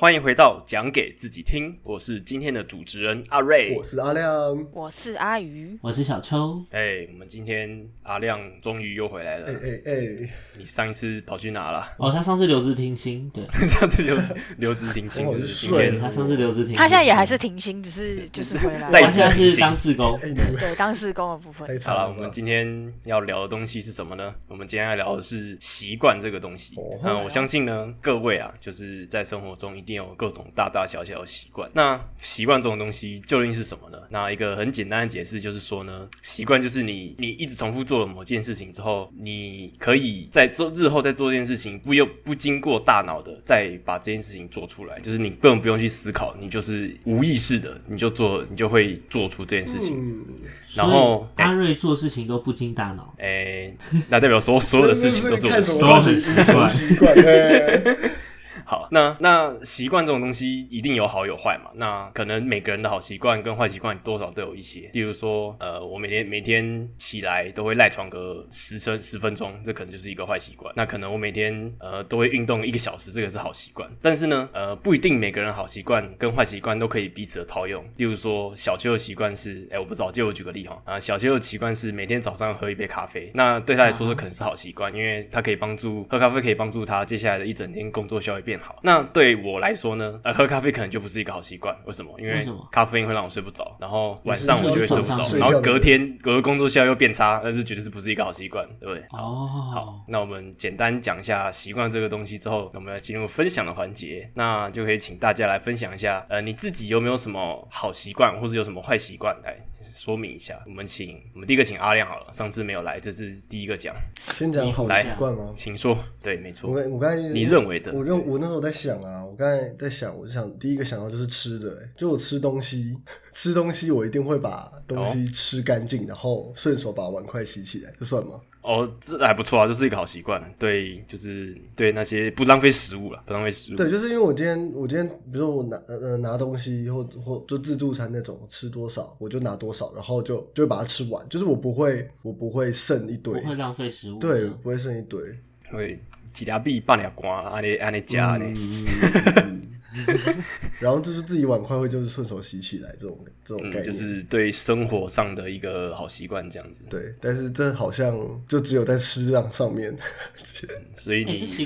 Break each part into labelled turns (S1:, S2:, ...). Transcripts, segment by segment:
S1: 欢迎回到讲给自己听，我是今天的主持人阿瑞。
S2: 我是阿亮。
S3: 我是阿鱼，
S4: 我是小秋，
S1: 哎、我们今天阿亮终于又回来了。
S2: 哎哎哎，
S1: 你上一次跑去哪了？
S4: 哦，他上次留职停薪，对，
S1: 上次留留职停薪，
S2: 哦
S1: 就是今天
S4: 他上次留职停薪，
S3: 他现在也还是停薪，只是就是回来
S1: 在
S4: 他现在是当志工，
S3: 对当事工的部分。
S1: 好了，我们今天要聊的东西是什么呢？我们今天要聊的是习惯这个东西。
S2: 哦
S1: 嗯，我相信呢，各位啊，就是在生活中一定有各种大大小小的习惯。那习惯这种东西究竟是什么呢？那一个很简单的解释就是说呢，习惯就是你你一直重复做了某件事情之后，你可以在做日后再做这件事情，不用不经过大脑的再把这件事情做出来，就是你根本不用去思考，你就是无意识的你就做，你就会做出这件事情。
S2: 嗯，
S1: 然后
S4: 所以阿瑞做事情都不经大脑，
S1: 诶、那代表说所有的事情都做
S2: 看什
S1: 不出
S2: 么事情什么习惯？
S1: 好，那那习惯这种东西一定有好有坏嘛。那可能每个人的好习惯跟坏习惯多少都有一些。例如说，呃，我每天每天起来都会赖床个十分十分钟，这可能就是一个坏习惯。那可能我每天呃都会运动一个小时，这个是好习惯。但是呢，呃，不一定每个人好习惯跟坏习惯都可以彼此的套用。例如说，小邱的习惯是，哎、我不知道，借我举个例哈。啊、小邱的习惯是每天早上喝一杯咖啡，那对他来说这可能是好习惯，因为他可以帮助喝咖啡可以帮助他接下来的一整天工作效率变好。那对我来说呢，呃，喝咖啡可能就不是一个好习惯。为什么？因为咖啡因会让我睡不着，然后晚上我就会睡不着然后隔天隔工作效率又变差，那是绝对是不是一个好习惯，对不对？
S4: 哦，
S1: 好，那我们简单讲一下习惯这个东西之后，我们来进入分享的环节，那就可以请大家来分享一下，呃，你自己有没有什么好习惯，或是有什么坏习惯来说明一下。我们请我们第一个请阿亮好了，上次没有来，这是第一个讲，
S2: 先讲好习惯吗？
S1: 请说。对，没
S2: 我
S1: 错，
S2: 我我刚才
S1: 你认为的
S2: 我认我那时候在想啊，我刚才在想，我就想第一个想到就是吃的、欸，就我吃东西，吃东西我一定会把东西吃干净，然后顺手把碗筷洗起来，这算吗？
S1: 哦，这还不错啊，这是一个好习惯。对，就是对那些不浪费食物了，不浪费食物。
S2: 对，就是因为我今天我今天比如说我拿呃呃拿东西或或就自助餐那种吃多少我就拿多少，然后就就会把它吃完，就是我不会我不会剩一堆
S4: 不，会浪费食物，
S2: 对，不会剩一堆。
S1: 会几条币半条瓜，安尼安尼加呢。
S2: 然后就是自己碗筷会就是顺手洗起来这种这种概
S1: 嗯，
S2: 念，
S1: 就是对生活上的一个好习惯，这样子。
S2: 对。但是这好像就只有在吃上上面。
S1: 所以你
S2: 你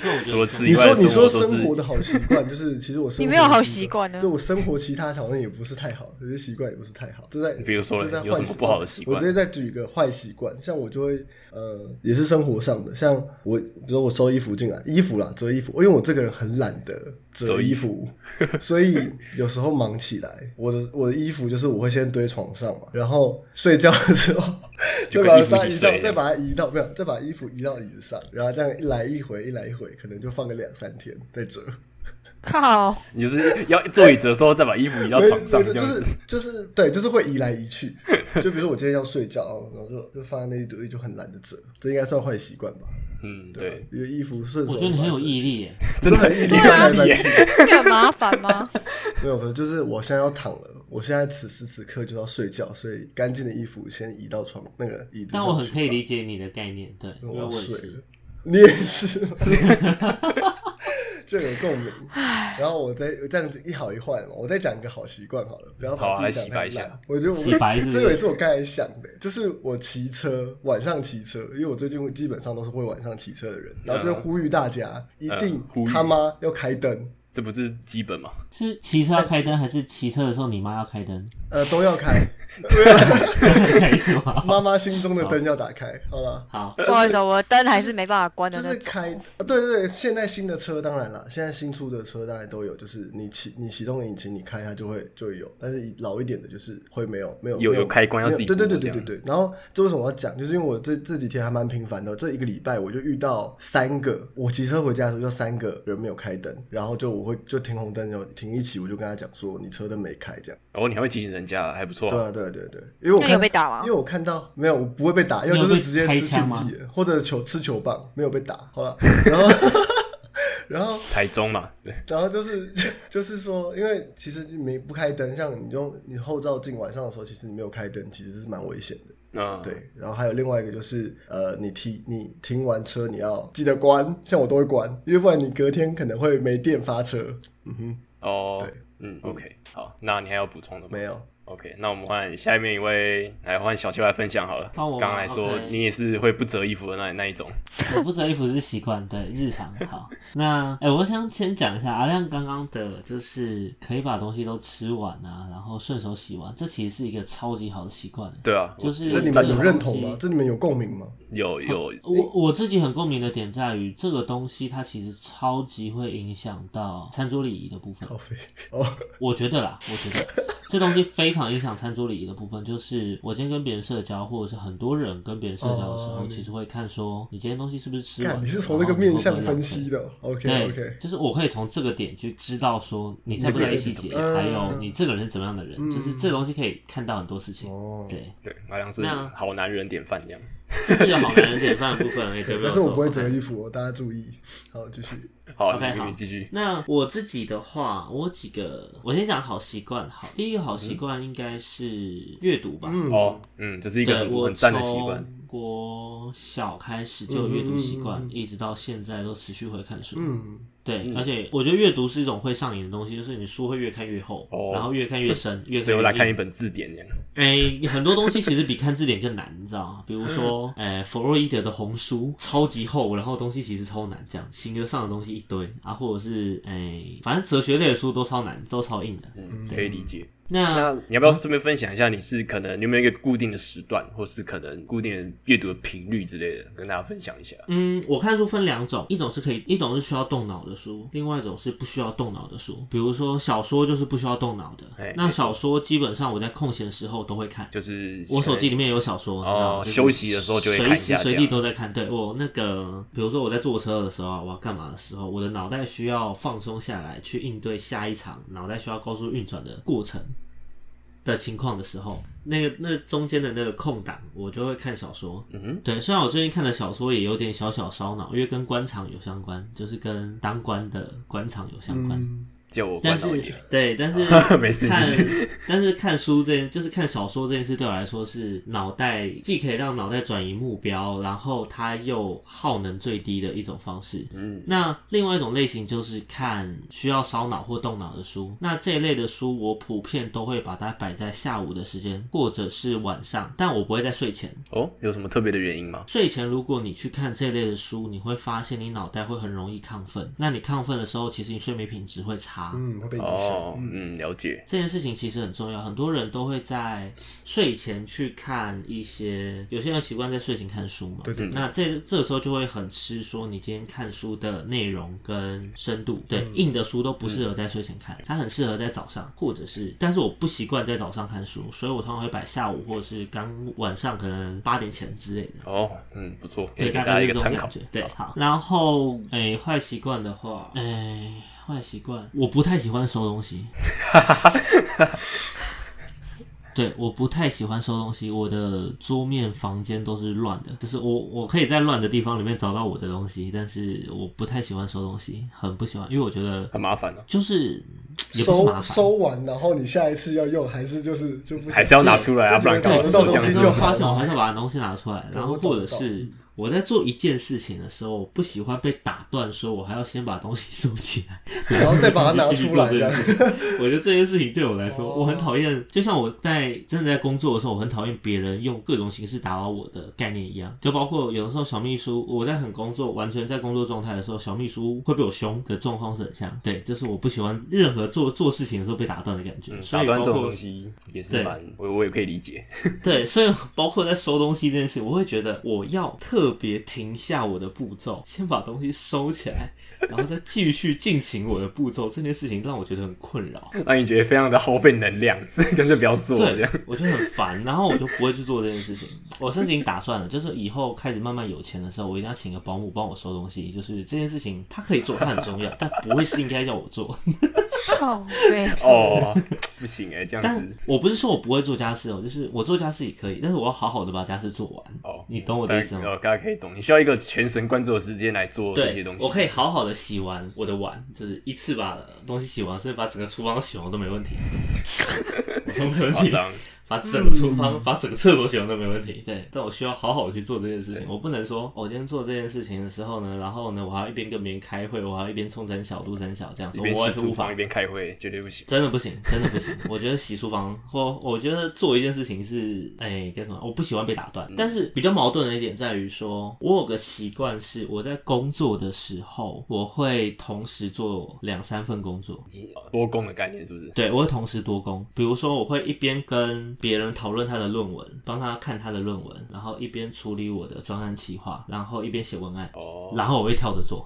S1: 以外的
S2: 说你说
S1: 生活
S2: 的好习惯，就是其实我生活
S3: 你没有好习惯呢
S2: 对我生活其他好像也不是太好，有些习惯也不是太好。就在
S1: 比如说
S2: 这在
S1: 有什么不好的习惯
S2: 我直接再举一个坏习惯，像我就会呃，也是生活上的，像我比如我收衣服进来，衣服啦折衣服，因为我这个人很懒得折
S1: 折衣
S2: 衣服，所以有时候忙起来，我的我的衣服就是我会先堆床上嘛，然后睡觉的时候
S1: 就
S2: 再把它移到再把它移到没有，再把衣服移到椅子上，然后这样一来一回一来一回，可能就放个两三天再折。
S3: 靠，
S1: 你就是要坐椅子的时候再把衣服移到床上，
S2: 就是。就是对，就是会移来移去。就比如说我今天要睡觉，然后就就放在那一堆，就很懒得折，这应该算坏习惯吧？
S1: 嗯，对，
S2: 因为衣服顺手，
S4: 我觉得你很有毅，力耶，
S1: 真的很
S2: 对
S1: 厉
S2: 啊
S1: 害耶。
S3: 这很麻烦吗？
S2: 没有，没有，就是我现在要躺了，我现在此时此刻就要睡觉，所以干净的衣服先移到床那个椅子上去吧。
S4: 但我很可以理解你的概念，对，因
S2: 因为我要睡了。。你也是，就 有共鸣。然后我再这样子一好一坏嘛，我再讲一个好习惯好了，不要把自己讲太
S1: 来洗白一下。
S2: 烂。我觉得我这个也是我刚才想的，就是我骑车晚上骑车，因为我最近基本上都是会晚上骑车的人，然后就呼吁大家一定他妈要开灯，
S1: 这不是基本吗？
S4: 是骑车要开灯，还是骑车的时候你妈要开灯？
S2: 呃，都要开，
S4: 开什么？
S2: 妈妈心中的灯要打开。好了。
S4: 好，
S3: 不好意思，我灯还是没办法关的
S2: 就。是开，呃对对对，现在新的车当然了，现在新出的车当然都有，就是你启你启动引擎，你开它就会就会有，但是老一点的就是会没有没有
S1: 有有开关要自己
S2: 对对对对对对。然后这为什么我要讲？就是因为我这这几天还蛮频繁的，这一个礼拜我就遇到三个，我骑车回家的时候就三个人没有开灯，然后就我会就停红灯然后停一起，我就跟他讲说你车灯没开这样。
S1: 哦，你还会提醒人家，还不错啊。
S2: 对啊对啊对啊对啊，因为我看
S3: 有被打吗
S2: 因为我看到没有，我不会被打，
S4: 因为
S2: 就是直接吃
S4: 开枪吗
S2: 或者球吃球棒，没有被打。好了，然后 然后
S1: 台中嘛，对，
S2: 然后就是 就是说，因为其实你没不开灯，像你用你后照镜晚上的时候，其实你没有开灯，其实是蛮危险的。
S1: 嗯，
S2: 对，然后还有另外一个就是，呃，你停你停完车你要记得关，像我都会关，因为不然你隔天可能会没电发车。嗯哼，
S1: 哦
S2: 对，
S1: 嗯，OK，好，那你还有补充的吗？
S2: 没有，
S1: OK，那我们换下面一位来换小秋来分享好了。
S4: 换我
S1: 刚刚来说你也是会不折衣服的那那一种。
S4: 我不折衣服是习惯，对日常 好。那哎、我想先讲一下阿亮刚刚的，就是可以把东西都吃完啊，然后顺手洗完，这其实是一个超级好的习惯。
S1: 对啊，
S4: 就是
S2: 这你们有认同吗？这你们有共鸣吗？
S1: 有有
S4: 我我自己很共鸣的点在于，这个东西它其实超级会影响到餐桌礼仪的部分。
S2: 哦，
S4: 我觉得啦，我觉得这东西非常影响餐桌礼仪的部分，就是我今天跟别人社交，或者是很多人跟别人社交的时候，
S2: 哦
S4: 其实会看说你今天东西是不是吃完了。
S2: 看你是从这个面向
S4: 会不会浪费
S2: 分析的。OK
S4: 对
S2: OK，
S4: 就是我可以从这个点去知道说你在不在意细节，还有你这个人是怎么样的人，就是这东西可以看到很多事情。
S2: 哦，
S4: 对，
S1: 对，好像是
S4: 那
S1: 好男人典范这样。
S4: 这是有好男人典范的部分，也对不对？
S2: 但是我不会折衣服哦，大家注意。好，继续。
S1: 好
S4: OK，好
S1: 继续。
S4: 那我自己的话，我几个，我先讲好习惯。好，第一个好习惯应该是阅读吧。
S2: 嗯，
S1: 哦，嗯，这是一个
S4: 对我
S1: 很很赞的习惯。
S4: 从国小开始就有阅读习惯，一直到现在都持续会看书。
S2: 嗯，
S4: 对，而且我觉得阅读是一种会上瘾的东西，就是你书会越看越厚，
S1: 哦
S4: 然后越看越深，越看越
S1: 所以我来看一
S4: 硬
S1: 本字典这样。
S4: 哎、很多东西其实比看字典更难，你知道吗？比如说，哎、弗洛伊德的红书超级厚，然后东西其实超难，这样形而上的东西一堆啊，或者是哎、反正哲学类的书都超难，都超硬的。
S1: 嗯，可以理解。
S4: 那
S1: 那你要不要顺便分享一下，你是可能你有没有一个固定的时段，或是可能固定的阅读的频率之类的，跟大家分享一下？
S4: 嗯，我看书分两种，一种是可以，一种是需要动脑的书，另外一种是不需要动脑的书。比如说小说就是不需要动脑的
S1: 哎，
S4: 那小说基本上我在空闲时候都会看。
S1: 就是
S4: 我手机里面有小说，你知道吗？就是
S1: 休息的时候就会看一下
S4: 随时随地都在看。对我那个，比如说我在坐车的时候啊，我要干嘛的时候，我的脑袋需要放松下来，去应对下一场脑袋需要高速运转的过程的情况的时候，那个那中间的那个空档，我就会看小说。
S1: 嗯哼，
S4: 对，虽然我最近看的小说也有点小小烧脑，因为跟官场有相关，就是跟当官的官场有相关。
S2: 嗯，
S1: 叫我
S4: 但是。对，但是
S1: 没事
S4: 看，但是看书这件，就是看小说这件事，对我来说是脑袋既可以让脑袋转移目标，然后它又耗能最低的一种方式。
S1: 嗯，
S4: 那另外一种类型就是看需要烧脑或动脑的书。那这一类的书，我普遍都会把它摆在下午的时间，或者是晚上，但我不会在睡前。
S1: 哦，有什么特别的原因吗？
S4: 睡前如果你去看这类的书，你会发现你脑袋会很容易亢奋。那你亢奋的时候，其实你睡眠品质会差。
S2: 嗯，会被影响。
S1: 哦，嗯，了解。
S4: 这件事情其实很重要，很多人都会在睡前去看一些，有些人习惯在睡前看书嘛。
S2: 对对对
S4: 那这这个时候就会很吃说你今天看书的内容跟深度。对，
S2: 嗯
S4: 硬的书都不适合在睡前看，它很适合在早上，或者是，但是我不习惯在早上看书，所以我通常会摆下午或者是刚晚上可能八点前之类的。
S1: 哦，嗯，不错，
S4: 对，
S1: 给大家一个参考
S4: 是这种感觉。。对，好，然后诶，坏习惯的话，诶，坏习惯，我不太喜欢收东西。对，我不太喜欢收东西，我的桌面、房间都是乱的，就是我我可以在乱的地方里面找到我的东西，但是我不太喜欢收东西，很不喜欢，因为我觉得
S1: 很麻烦的，
S4: 就是也不是麻
S2: 收
S4: 烦，
S2: 收完，然后你下一次要用，还是就是就不
S1: 还是要拿出来啊，不然干嘛
S2: 就觉得找得到东西就
S4: 发现我还是把东西拿出来，然后或者是我在做一件事情的时候，我不喜欢被打断，说我还要先把东西收起来，
S2: 然后再把它拿出来
S4: 我觉得这件事情对我来说，
S2: 哦
S4: 我很讨厌，就像我在真的在工作的时候，我很讨厌别人用各种形式打扰我的概念一样。就包括有的时候小秘书，我在很工作，完全在工作状态的时候，小秘书会被我凶的状况是很像。对，就是我不喜欢任何做做事情的时候被打断的感觉。
S1: 嗯
S4: 所以包
S1: 打断这种
S4: 括
S1: 东西也是
S4: 对
S1: 蛮，我我也可以理解。
S4: 对，所以包括在收东西这件事，我会觉得我要特特别停下我的步骤，先把东西收起来，然后再继续进行我的步骤。这件事情让我觉得很困扰，
S1: 让你觉得非常的耗费能量，所以干脆不要做这
S4: 对
S1: 样。，
S4: 我觉得很烦，然后我就不会去做这件事情。我甚至已经打算了，就是以后开始慢慢有钱的时候，我一定要请个保姆帮我收东西。就是这件事情，他可以做，他很重要，但不会是应该要我做。
S1: 哦，不行哎、这样
S4: 但
S1: 子
S4: 我不是说我不会做家事哦，就是我做家事也可以，但是我要好好的把家事做完。
S1: 哦，
S4: 你懂我的意思吗？
S1: 哦，大家可以懂，你需要一个全神贯注的时间来做这些东，西。
S4: 我可以好好的洗完我的碗，就是一次把东西洗完，甚至把整个厨房都洗完都没问题，我说没问题。把整个厨房、把整个厕所洗完都没问题。对，但我需要好好去做这件事情，我不能说我今天做这件事情的时候呢，然后呢，我还要一边跟别人开会，我还要一边冲三小、录三小这样子，
S1: 一边
S4: 我也是无法
S1: 洗厨房一。边开会，绝对不行。
S4: 真的不行，真的不行。我觉得洗厨房或我觉得做一件事情是，哎、该什么？我不喜欢被打断。但是比较矛盾的一点在于说，我有个习惯是，我在工作的时候，我会同时做两三份工作。
S1: 多工的概念是不是？
S4: 对，我会同时多工。比如说，我会一边跟别人讨论他的论文，帮他看他的论文，然后一边处理我的专案企划，然后一边写文案，
S1: 哦，
S4: 然后我会跳着做。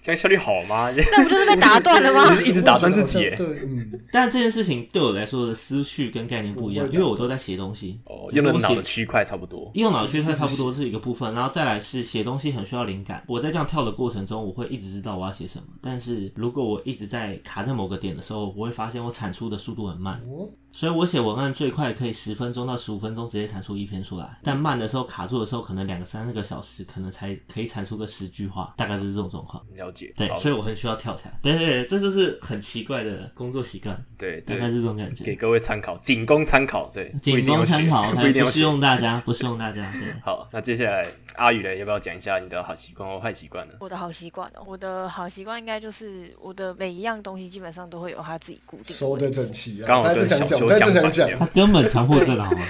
S1: 这样效率好吗？
S3: 那不就是被打断了吗
S1: 就？是一直打断自己
S2: 对，嗯，
S4: 但这件事情对我来说的思绪跟概念不一样，因为我都在写东西。
S1: 哦，用脑的区块差不多。
S4: 用脑区块差不多是一个部分，然后再来是写东西很需要灵感。我在这样跳的过程中，我会一直知道我要写什么。但是如果我一直在卡在某个点的时候，我会发现我产出的速度很慢。
S2: 哦
S4: 所以我写文案最快可以十分钟到十五分钟直接产出一篇出来，但慢的时候卡住的时候，可能两个三个小时，可能才可以产出个十句话，大概就是这种状况。
S1: 了解。
S4: 对，所以我很需要跳起来。对对对，这就是很奇怪的工作习惯，
S1: 对
S4: 大概，是这种感觉给。
S1: 各位参考，仅供参考。对，
S4: 仅供参考，
S1: 不
S4: 适用大家，不适用大家。对。
S1: 好，那接下来阿宇嘞，要不要讲一下你的好习惯或坏习惯呢？
S3: 我的好习惯哦，我的好习惯应该就是我的每一样东西基本上都会有它自己固定的
S2: 收
S3: 位置
S2: 的整齐啊。
S1: 刚好
S2: 我刚才
S1: 跟
S2: 正想讲，
S1: 小
S2: 我想讲，
S4: 他根本强迫症好吗？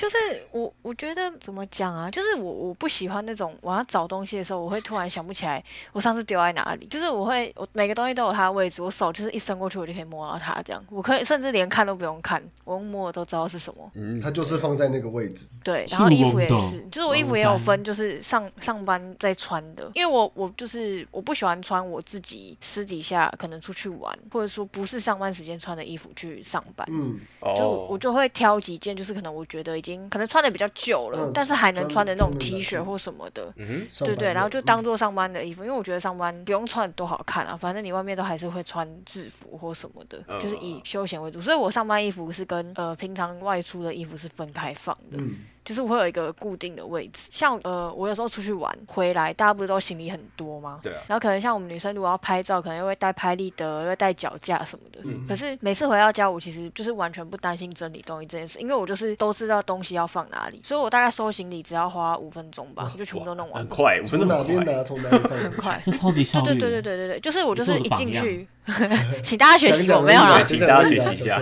S3: 就是我，我觉得怎么讲啊？就是我我不喜欢那种我要找东西的时候，我会突然想不起来我上次丢在哪里。就是我会，我每个东西都有它的位置，我手就是一伸过去，我就可以摸到它。这样，我可以甚至连看都不用看，我用摸我都知道是什么。
S1: 嗯，
S2: 它就是放在那个位置。
S3: 对，然后衣服也是，就是我衣服也有分，就是上上班在穿的，因为我我就是我不喜欢穿我自己私底下可能出去玩，或者说不是上班时间穿的衣服去上班。
S2: 嗯，
S3: 就我
S1: 哦，
S3: 就会挑几件，就是可能我觉得已经可能穿的比较旧了，
S2: 嗯
S3: 但是还能穿的那种 T 恤或什么的。
S1: 嗯，
S3: 对对，然后就当做上班的衣服，因为我觉得上班不用穿多好看啊，反正你外面都还是会穿制服或什么的，就是以
S1: 嗯
S3: 休闲为主。所以我上班衣服是跟呃平常外出的衣服是分开放的。
S2: 嗯，
S3: 就是我会有一个固定的位置。像呃，我有时候出去玩回来，大家不是都行李很多吗？
S1: 对啊，
S3: 然后可能像我们女生如果要拍照，可能又会带拍立得，又会带脚架什么的。
S2: 嗯
S3: 可是每次回到家，我其实就是完全不担心整理东西这件事，因为我就是都知道东西要放哪里，所以我大概收行李只要花五分钟吧，我就全部都弄完。
S1: 很快，五分
S2: 从
S1: 钟很快。
S2: 哪边拿，从哪里放
S3: 很快。
S4: 这超级效率。
S3: 对对对对对对对，就是我就
S4: 是
S3: 一进去，请大家学习我没有啦
S2: 而已啊，
S1: 请大家学习一下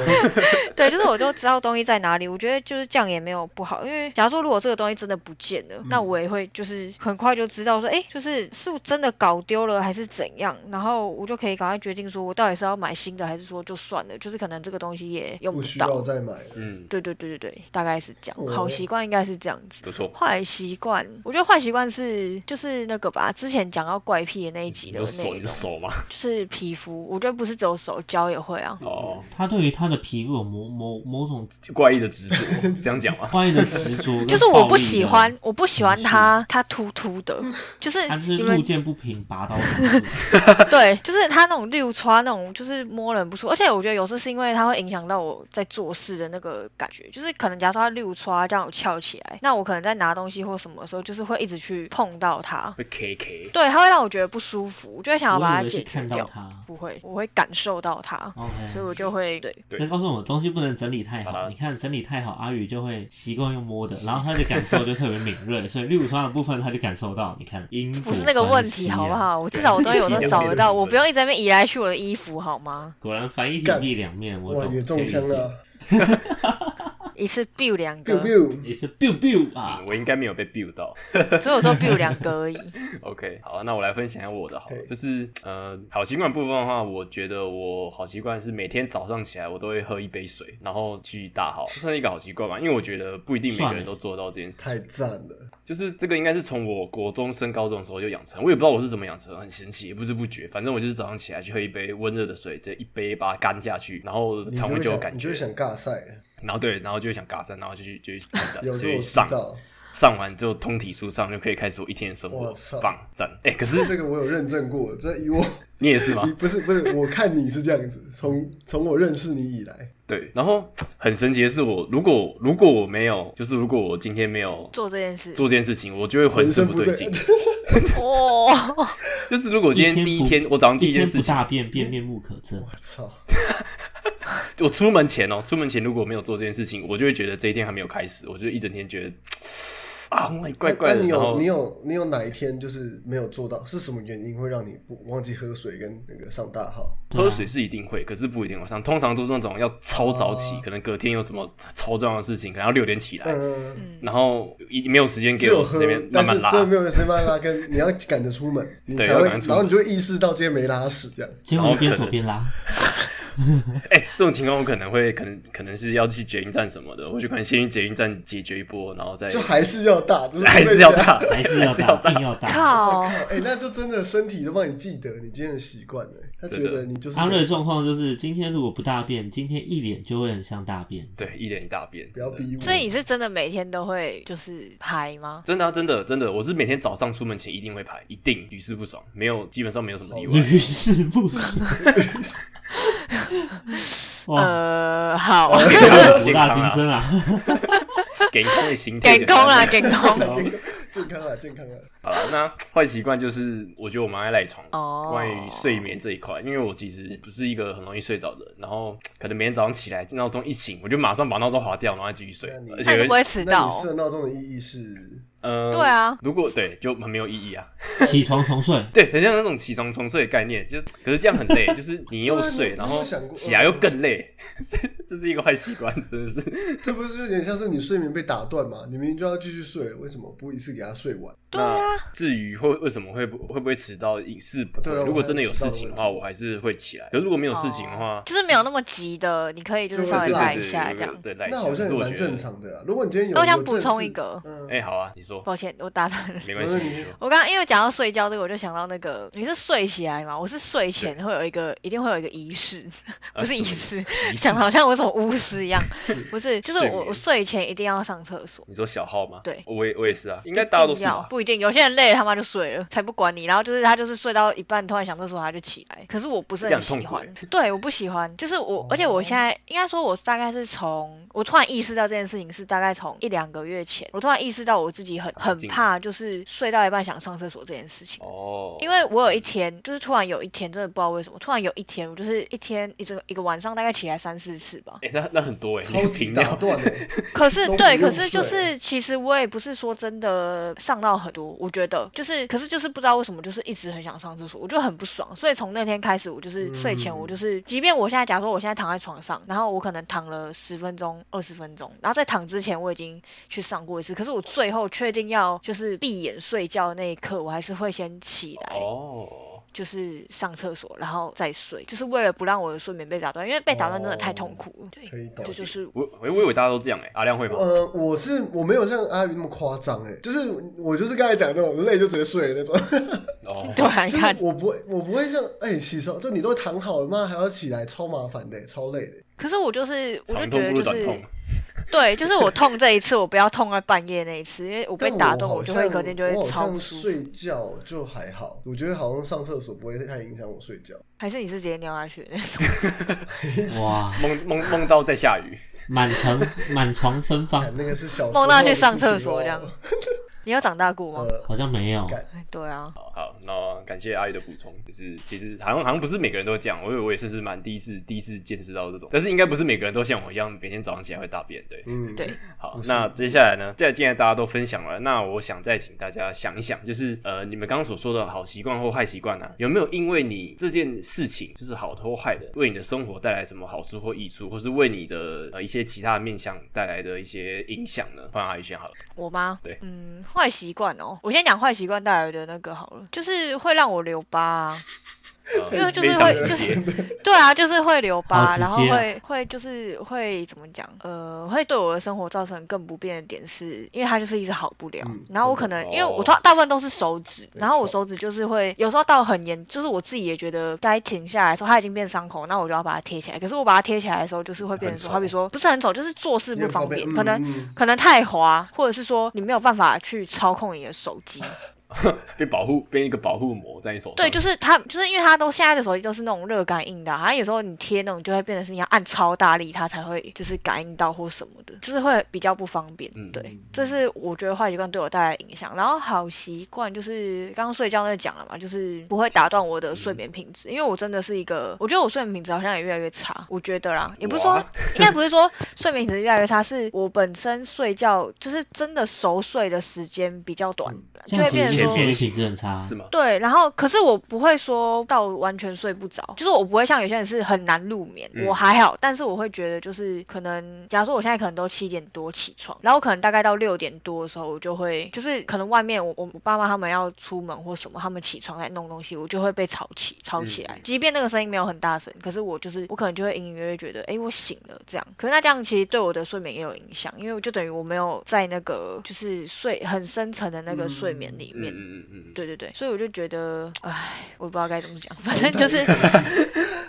S3: 对，就是我就知道东西在哪里。我觉得就是这样也没有不好，因为假如说如果这个东西真的不见了，那我也会就是很快就知道说，哎，就是是不是真的搞丢了还是怎样，然后我就可以赶快决定说我到底是要买新的还是说就算了，就是可能这个东西也用
S2: 不需
S3: 到。
S2: 要再买了。
S1: 嗯，
S3: 对对对对对，大概是这样。
S2: 哦
S3: 好习惯应该是这样子。
S1: 不错。
S3: 坏习惯，我觉得坏习惯是就是那个吧，之前讲到怪癖的那一集的
S1: 你的手，你的，手嘛。
S3: 就是皮肤，我觉得不是只有手，脚也会啊。
S1: 哦，
S4: 他对于他的皮肤有某某某种
S1: 怪异的执着，这样讲吗？
S4: 怪异的执着，
S3: 就是我不喜欢，，我不喜欢它，它突突的，就是
S4: 他就是
S3: 你们
S4: 路见不平拔刀。
S3: 对，就是它那种六穿那种，就是摸人不舒服，而且我觉得有时候是因为它会影响到我在做事的那个感觉，就是可能假如说它六穿这样有翘起来，那我可能在拿东西或什么的时候，就是会一直去碰到它，
S1: 会 K K。
S3: 对，它会让我觉得不舒服，我就会想要把它解决掉。
S4: 看到他。
S3: 不会，我会感受到它
S4: ，OK，
S3: 所以我就会对。
S1: 对
S4: 这告诉我们东西不能整理太好。
S1: 啊
S4: 你看整理太好，阿宇就会习惯用摸的，然后他的感受就特别敏锐，所以六双的部分他就感受到。你看因果
S3: 不是那个问题，好不？好？我至少我东西我都找得到，我不用一直在那移来去我的衣服，好吗？
S4: 果然反一体必两面，我
S2: 哇，
S4: 懂。
S2: 也中枪了
S3: 一次 biu 两个
S2: ，biu，biu，
S4: 也是 biu biu 啊。
S1: 嗯，，我应该没有被 build 到。
S3: 所以我说 biu 两个而已。
S1: OK，好，那我来分享一下我的好了。
S2: 嘿，
S1: 就是呃好习惯部分的话，我觉得我好习惯是每天早上起来我都会喝一杯水，然后去大号，这算是一个好习惯吧，因为我觉得不一定每个
S4: 算了。
S1: 人都做得到这件事情。
S2: 太赞了。
S1: 就是这个应该是从我国中升高中的时候就养成，我也不知道我是怎么养成，很神奇，也不知不觉，反正我就是早上起来去喝一杯温热的水，这一杯把它干下去，然后
S2: 你
S1: 肠胃
S2: 就会，
S1: 就有感觉。
S2: 你就会，想尬赛，
S1: 然后对，然后就会想嘎三，然后就去就去上，上完之后通体舒畅，就可以开始我一天的生活棒赞！哎、可是
S2: 这个我有认证过，这以我
S1: 你也是吗
S2: 你？不是不是，我看你是这样子，从从我认识你以来，
S1: 对，然后很神奇的是我，如果如果我没有，就是如果我今天没有
S3: 做这件事，
S1: 做这件事情，我就会浑身
S2: 不对
S1: 劲。
S3: 哇，
S1: 就是如果今天第一天，我早上第
S4: 一
S1: 件事情，
S4: 大便便面目可憎。
S2: 我操，
S1: 我出门前哦，出门前如果没有做这件事情，我就会觉得这一天还没有开始，我就一整天觉得啊，怪怪的。
S2: 那你有你有你有哪一天就是没有做到？是什么原因会让你不忘记喝水跟那个上大号？
S1: 喝水是一定会，可是不一定晚上，通常都是那种要超早起，
S2: 哦
S1: 可能隔天有什么超重要的事情，可能要六点起来，
S2: 嗯，
S1: 然后一没有时间给我那边，慢慢拉。
S2: 但是对，没有时间慢慢拉，跟你要赶着出门，你才会然后你就会意识到今天没拉屎这样。
S4: 然后边走边拉，
S1: 哎、这种情况我可能会，可能可能是要去捷运站什么的，我就可能先去捷运站解决一波，然后再
S2: 就还是要大，只
S1: 还是要大，
S4: 还是要大，一定要大。
S3: 靠，
S2: 哎、那就真的身体都帮你记得你今天的习惯了，他觉得你就是
S4: 阿瑞的状况就是，今天如果不大便，今天一脸就会很像大便。
S1: 对一脸一大便。
S2: 不要逼我。
S3: 所以你是真的每天都会就是拍吗？
S1: 真的啊、真的真的，我是每天早上出门前一定会排，一定屡试不爽，没有基本上没有什么例外。
S4: 屡试不爽。哇，
S3: 呃，好，
S4: 博大精深啊！
S1: 健康的心态。
S3: 给空啦，给空。
S2: 健康啊，健康啊！
S1: 好了，那坏习惯就是，我觉得我蛮爱赖床。
S3: 哦
S1: 关于睡眠这一块，因为我其实不是一个很容易睡着的人，然后可能每天早上起来闹钟一醒，我就马上把闹钟划掉，然后再继续睡，而且
S3: 不会迟
S2: 那
S3: 到
S2: 你？设闹钟的意义是？
S1: 呃，
S3: 对啊，
S1: 如果对就很没有意义啊。
S4: 起床重睡，
S1: 对，很像那种起床重睡的概念，就可是这样很累，就是你又
S2: 对啊
S1: 睡，然后
S2: 想
S1: 起来又更累，这是一个坏习惯，真的是。
S2: 这不是有点像是你睡眠被打断吗？你明明就要继续睡，为什么不一次给他睡完？
S3: 对啊，
S1: 那至于会为什么会不会不会迟到，也是不会。
S2: 对啊
S1: 如果真的有事情的话，我还是会起来。可是如果没有事情的话，
S3: 就是没有那么急的，你可以就是稍微
S2: 就会
S3: 赖一下这样。
S1: 对一下
S2: 那好像也蛮正。常的啊。如果你今天有，
S3: 那我想补充一个
S2: 嗯，
S1: 哎，好啊，你说，
S3: 抱歉，我打断了。
S1: 没关系。
S3: 我刚刚因为讲到睡觉这个，我就想到那个你是睡起来嘛？我是睡前会有一个，一定会有一个仪式，不是仪式，讲的好像我什么巫师一样，不是，就是我我睡前一定要上厕所。
S1: 你说小号吗？
S3: 对
S1: 我也我也是啊，应该大家都是吧？
S3: 不一定，有些人累了他妈就睡了，才不管你。然后就是他就是睡到一半突然想厕所他就起来，可是我不是很喜欢对，我不喜欢。就是我，而且我现在应该说，我大概是从我突然意识到这件事情是大概从一两个月前，我突然意识到我自己很很怕，就是睡到一半想上厕所这件事情。
S1: 哦，
S3: 因为我有一天，就是突然有一天，真的不知道为什么，突然有一天，我就是一天一整个一个晚上，大概起来三四次吧。
S1: 哎，那那很多哎，
S2: 超级
S1: 停掉。
S2: 打断哎。
S3: 可是对，可是就是其实我也不是说真的上到很多，我觉得就是，可是就是不知道为什么，就是一直很想上厕所，我就很不爽。所以从那天开始，我就是睡前我就是，即便我现在假如说我现在躺在床上，然后我可能躺了十分钟、二十分钟，然后在躺之前我已经去上过一次，可是我最后确定要就是闭眼睡觉那一刻，我还是会先起来。
S1: 哦，
S3: 就是上厕所，然后再睡，就是为了不让我的睡眠被打断，因为被打断真的太痛苦了。对，
S2: 可以懂
S3: 这就是
S1: 我我我以为大家都这样哎，阿亮会吗？
S2: 呃，我是我没有像阿宇那么夸张哎，就是我就是刚才讲那种累就直接睡的那种，
S1: 哦，
S3: 对
S2: 我不会我不会像哎、起床就你都躺好了嘛还要起来，超麻烦的，超累的。
S3: 可是我就是，我就觉得就是。对，就是我痛这一次，我不要痛在半夜那一次，因为我被打断，
S2: 好
S3: 我就会
S2: 像
S3: 隔天就会
S2: 我好像
S3: 超不舒服。
S2: 睡觉就还好，我觉得好像上厕所不会太影响我睡觉。
S3: 还是你是直接尿下去那种？
S4: 哇，
S1: 梦梦梦到在下雨，
S4: 满床满床芬芳
S2: 哎，那个是小
S3: 梦到去上厕所 这样你有长大过吗？
S2: 呃，
S4: 好像没有。
S2: 干
S3: 对啊，
S1: 好好，那感谢阿姨的补充，就是其实好像好像不是每个人都这样，我以为我也是是蛮第一次第一次见识到这种，但是应该不是每个人都像我一样每天早上起来会大便，对。
S2: 嗯，
S3: 对，
S1: 好
S2: 不，是
S1: 那接下来呢？既然既然大家都分享了，那我想再请大家想一想，就是呃，你们刚刚所说的好习惯或坏习惯呢，有没有因为你这件事情就是好或坏的，为你的生活带来什么好处或益处，或是为你的呃一些其他的面向带来的一些影响呢？换阿姨先好了。
S3: 我吗？
S1: 对
S3: 嗯，坏习惯哦，我先讲坏习惯带来的那个好了，就是会让我留疤、
S1: 呃
S3: 因为就是会
S1: 就是，
S3: 对啊，就是会留疤，然后会会就是会怎么讲？呃，会对我的生活造成更不便的点是，因为它就是一直好不了。
S2: 嗯
S3: 然后我可能因为我
S1: 哦
S3: 大大部分都是手指，然后我手指就是会有时候到很严，就是我自己也觉得该停下来的时候，它已经变伤口，那我就要把它贴起来。可是我把它贴起来的时候，就是会变成说，好比说不是很丑，就是做事不方便，
S2: 很方便
S3: 可能可能太滑，或者是说你没有办法去操控你的手机。
S1: 被保护，变一个保护膜在你手上。
S3: 对，就是它，就是因为它都现在的手机都是那种热感应的、啊，它有时候你贴那种就会变成是你要按超大力，它才会就是感应到或什么的，就是会比较不方便。
S1: 嗯
S3: 对，这是我觉得坏习惯对我带来的影响。然后好习惯就是刚刚睡觉那讲了嘛，就是不会打断我的睡眠品质，因为我真的是一个，我觉得我睡眠品质好像也越来越差，我觉得啦，也不是说应该不是说睡眠品质越来越差，是我本身睡觉就是真的熟睡的时间比较短，
S4: 这
S3: 就会变成说
S4: 睡眠品质很差
S1: 是。吗？
S3: 对，然后可是我不会说到完全睡不着，就是我不会像有些人是很难入眠，
S1: 嗯
S3: 我还好，但是我会觉得就是可能，假如说我现在可能都七点多起床，然后可能大概到六点多的时候，我就会就是可能外面我我我爸妈他们要出门或什么，他们起床来弄东西，我就会被吵起吵起来，
S1: 嗯
S3: 即便那个声音没有很大声，可是我就是我可能就会隐隐约约觉得，哎，我醒了这样，可是那这样其实对我的睡眠也有影响，因为我就等于我没有在那个就是睡很深层的那个睡眠里面。
S1: 嗯嗯嗯嗯，
S3: 对对对，所以我就觉得，唉，我不知道该怎么讲，反正就是，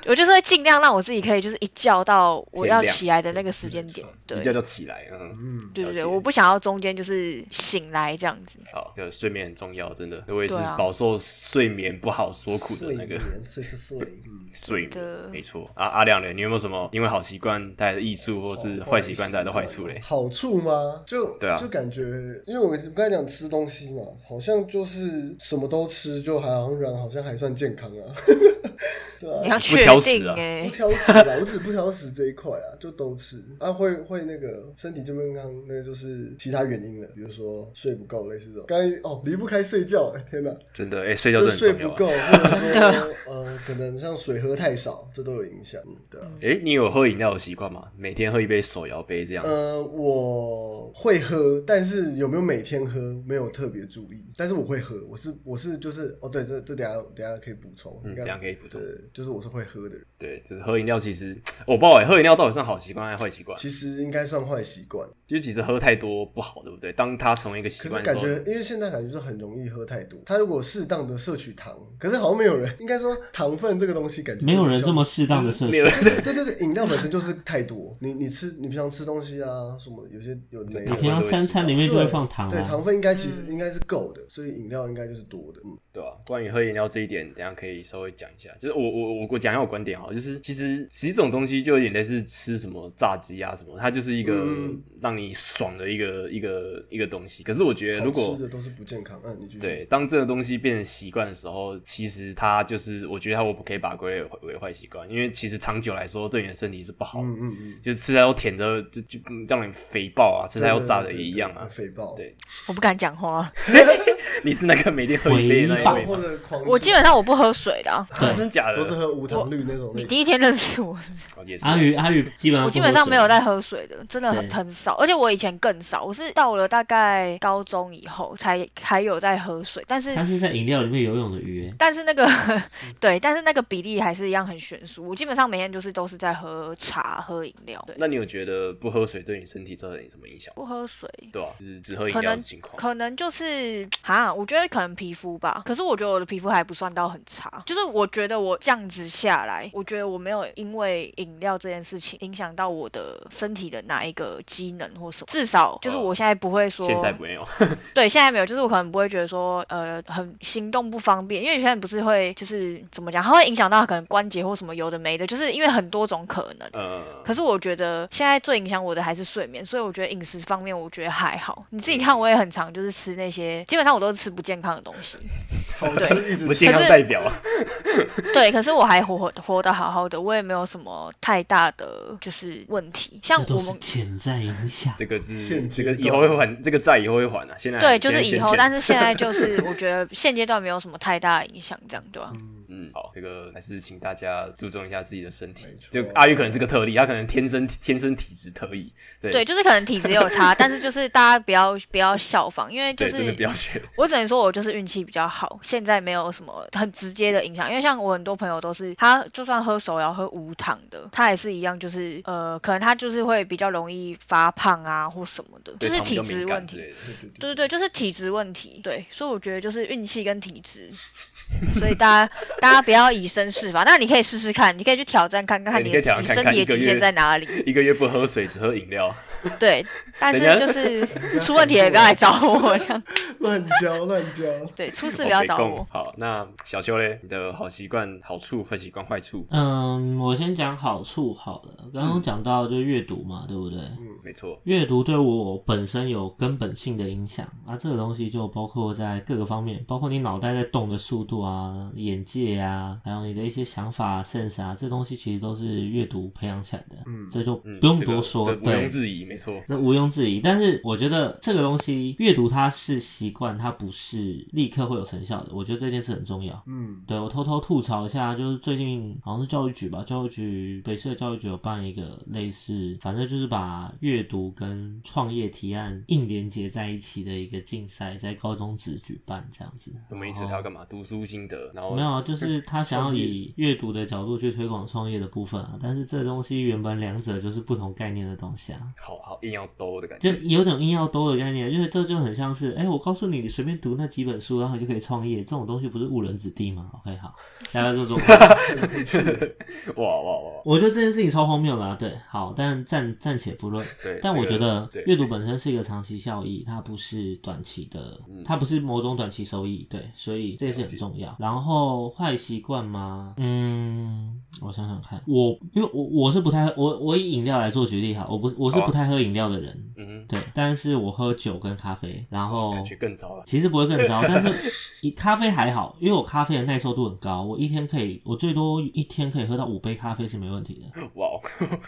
S3: 我就是会尽量让我自己可以就是一觉到我要起来的那个时间点，对
S1: 一觉就起来，嗯，
S2: 嗯，
S3: 对对对，我不想要中间就是醒来这样子。
S1: 好，这个睡眠很重要，真的，我也是饱受睡眠不好所苦的那个
S2: 眠睡是睡，嗯，
S1: 睡眠没错。啊，阿亮呢？你有没有什么因为好习惯带来的益处，或是坏习惯带来的坏处嘞？
S2: 好处吗？就
S1: 对啊
S2: 就感觉，因为我们刚才讲吃东西嘛，好像就是什么都吃，就好像好像还算健康啊。对啊，
S1: 不
S3: 你要确
S1: 挑食啊
S3: 定哎、
S2: 不挑食啦，我只不挑食这一块啊，就都吃啊，会会那个身体健不健康，那个就是其他原因了，比如说睡不够，类似这种。刚才哦，离不开睡觉，哎天哪，
S1: 真的，哎，睡觉
S2: 就
S1: 真的
S2: 睡不够，
S1: 啊。
S2: 或者说 呃，可能像水喝太少，这都有影响。嗯，对啊。
S1: 哎，你有喝饮料的习惯吗？每天喝一杯手摇杯这样？
S2: 呃，我会喝，但是有没有每天喝没有特别注意，但是我会喝，我是我是就是哦，对，这这等下等下可以补充，
S1: 嗯，
S2: 应该
S1: 这样可以补充。
S2: 对，就是我是会喝的人，
S1: 对，就是喝饮料，其实我不知道哎，喝饮料到底算好习惯还是坏习惯？
S2: 其实应该算坏习惯，
S1: 因为其实喝太多不好，对不对？当它成为一个习
S2: 可是
S1: 惯的时候，
S2: 感觉因为现在感觉是很容易喝太多，他如果适当的摄取糖，可是好像没有人，应该说糖分这个东西感觉
S4: 没有人这么适当的摄取
S2: 对对对对，饮料本身就是太多，你你吃你平常吃东西啊，什么有些有
S4: 你平常三餐里面就会放糖
S2: 对，
S4: 啊。
S2: 糖分应该其实应该是够的，所以饮料应该就是多的。嗯，
S1: 对吧、关于喝饮料这一点，等一下可以稍微讲一下。就是我我我我讲一下我观点哈，就是其实其实这种东西就有点类似吃什么炸鸡啊什么，它就是一个
S2: 嗯
S1: 让你爽的一个一个一个东西。可是我觉得如果
S2: 吃的都是不健康。嗯，你。
S1: 对，当这个东西变成习惯的时候，其实它就是我觉得它我不可以把它归类为为坏习惯，因为其实长久来说对你的身体是不好的。
S2: 嗯嗯嗯，
S1: 就是吃太多甜的，就就嗯让你肥爆啊；吃菜要炸的也一样啊。
S2: 肥爆。
S1: 对
S3: 我不敢讲话，
S1: 你是那个每天喝一杯的那一位
S2: 或？者狂。
S3: 我基本上我不喝水的、啊。
S4: 对
S1: 真假的？
S2: 都是喝无糖绿那种类型。
S3: 你第一天认识我是不是？
S1: 哦也是
S4: 阿宇阿宇基本上
S3: 我基本上没有在喝水的，真的很
S4: 对
S3: 很少，而且我以前更少，我是到了大概高中以后才还有在喝水，但是
S4: 他是在饮料里面游泳的鱼欸，
S3: 但是那个 对，但是那个比例还是一样很悬殊。我基本上每天就是都是在喝茶、喝饮料，对，
S1: 那你有觉得不喝水对你身体造成什么影响？
S3: 不喝水。
S1: 对啊，就是只喝饮
S3: 可能
S1: 料的情况。
S3: 可能就是哈，我觉得可能皮肤吧，可是我觉得我的皮肤还不算到很差，就是我觉得我这样子下来，我觉得我没有因为饮料这件事情影响到我的身体的哪一个机能或什么，至少就是我现在不会说，
S1: 现在没有，
S3: 对，现在没有，就是我可能不会觉得说，呃，很行动不方便，因为有些人不是会，就是怎么讲，它会影响到可能关节或什么有的没的，就是因为很多种可能。
S1: 呃，
S3: 可是我觉得现在最影响我的还是睡眠，所以我觉得饮食方面我觉得还好。你自己看，我也很常就是吃那些，基本上我都是吃不健康的东西。
S2: 好吃一直
S1: 不健康代表啊。
S3: 对，可是我还活活得好好的，我也没有什么太大的就是问题。像我们
S4: 潜在影响。
S1: 这个是
S2: 现
S1: 这个以后会还，这个债以后会还啊。现在
S3: 对，就是以后，但
S1: 是
S3: 是现在就是我觉得现阶段没有什么太大的影响，这样对吧、
S1: 嗯，好，好，这个还是请大家注重一下自己的身体就阿玉可能是个特例，他可能天生天生体质特异，对
S3: 对，就是可能体质有差，但是就是大家不要不要效仿，因为就
S1: 对，真的
S3: 是
S1: 不要学。
S3: 我只能说我就是运气比较好，现在没有什么很直接的影响。因为像我很多朋友都是，他就算喝手摇喝无糖的，他也是一样，就是呃，可能他就是会比较容易发胖啊或什么的，就是体质问题。
S2: 对对
S3: 对，就是体质问题。对，所以我觉得就是运气跟体质，所以大家大 家不要以身试法。那你可以试试看，你可以去挑战看看
S1: 对你
S3: 的
S1: 挑战看看
S3: 身体的极限在哪里。
S1: 一个月不喝水，只喝饮料。
S3: 对，但是就是 出问题也不要来找我这样。
S2: 乱教乱教。
S3: 对，出事不要找我
S1: 共。好，那小秋嘞，你的好习惯、好处、坏习惯、坏处，
S4: 嗯，我先讲好处好了。刚刚讲到就阅读嘛，对不对？
S1: 嗯没错。
S4: 阅读对我本身有根本性的影响啊，这个东西就包括在各个方面，包括你脑袋在动的速度啊、眼界啊，还有你的一些想法、sense 啊，这东西其实都是阅读培养起来的。嗯，这就
S1: 嗯，
S4: 不用多说，
S1: 这毋
S4: 对
S1: 庸，置疑，没错。
S4: 这毋庸置疑。但是我觉得这个东西阅读它是习惯，它不是立刻会有成效的。我觉得这件事很重要。
S2: 嗯，
S4: 对我偷偷吐槽一下，就是最近好像是教育局吧，教育局北市的教育局有办一个类似，反正就是把阅读跟创业提案硬连接在一起的一个竞赛，在高中职举办这样子。
S1: 什么意思？他要干嘛？读书心得，然后
S4: 没有啊，就是他想要以阅读的角度去推广创业的部分啊，但是这东西原本两者就是不同概念的东西啊。
S1: 好好硬要兜的感觉就。
S4: 有点硬要兜的概念，因为这就很像是，哎、我告诉你，你随便读那几本书，然后你就可以创业，这种东西不是误人子弟吗？OK，好，大家这种。
S1: 哇哇哇！
S4: 我觉得这件事情超荒谬啦、啊，对，好，但暂暂且不论。
S1: 对，
S4: 但我觉得阅读本身是一个长期效益，它不是短期的，
S1: 嗯
S4: 它不是某种短期收益，对，所以这也是很重要。然后坏习惯吗？嗯，我想想看，我因为我我是不太我我以饮料来做举例哈，我不我是不太喝饮料的人，
S1: 对嗯
S4: 对，但是我喝酒跟咖啡，然后
S1: 哼，感觉更糟了。
S4: 其实不会更糟，但是以咖啡还好，因为我咖啡的耐受度很高，我一天可以，我最多一天可以喝到五杯咖啡是没问题的。
S1: 哇哦，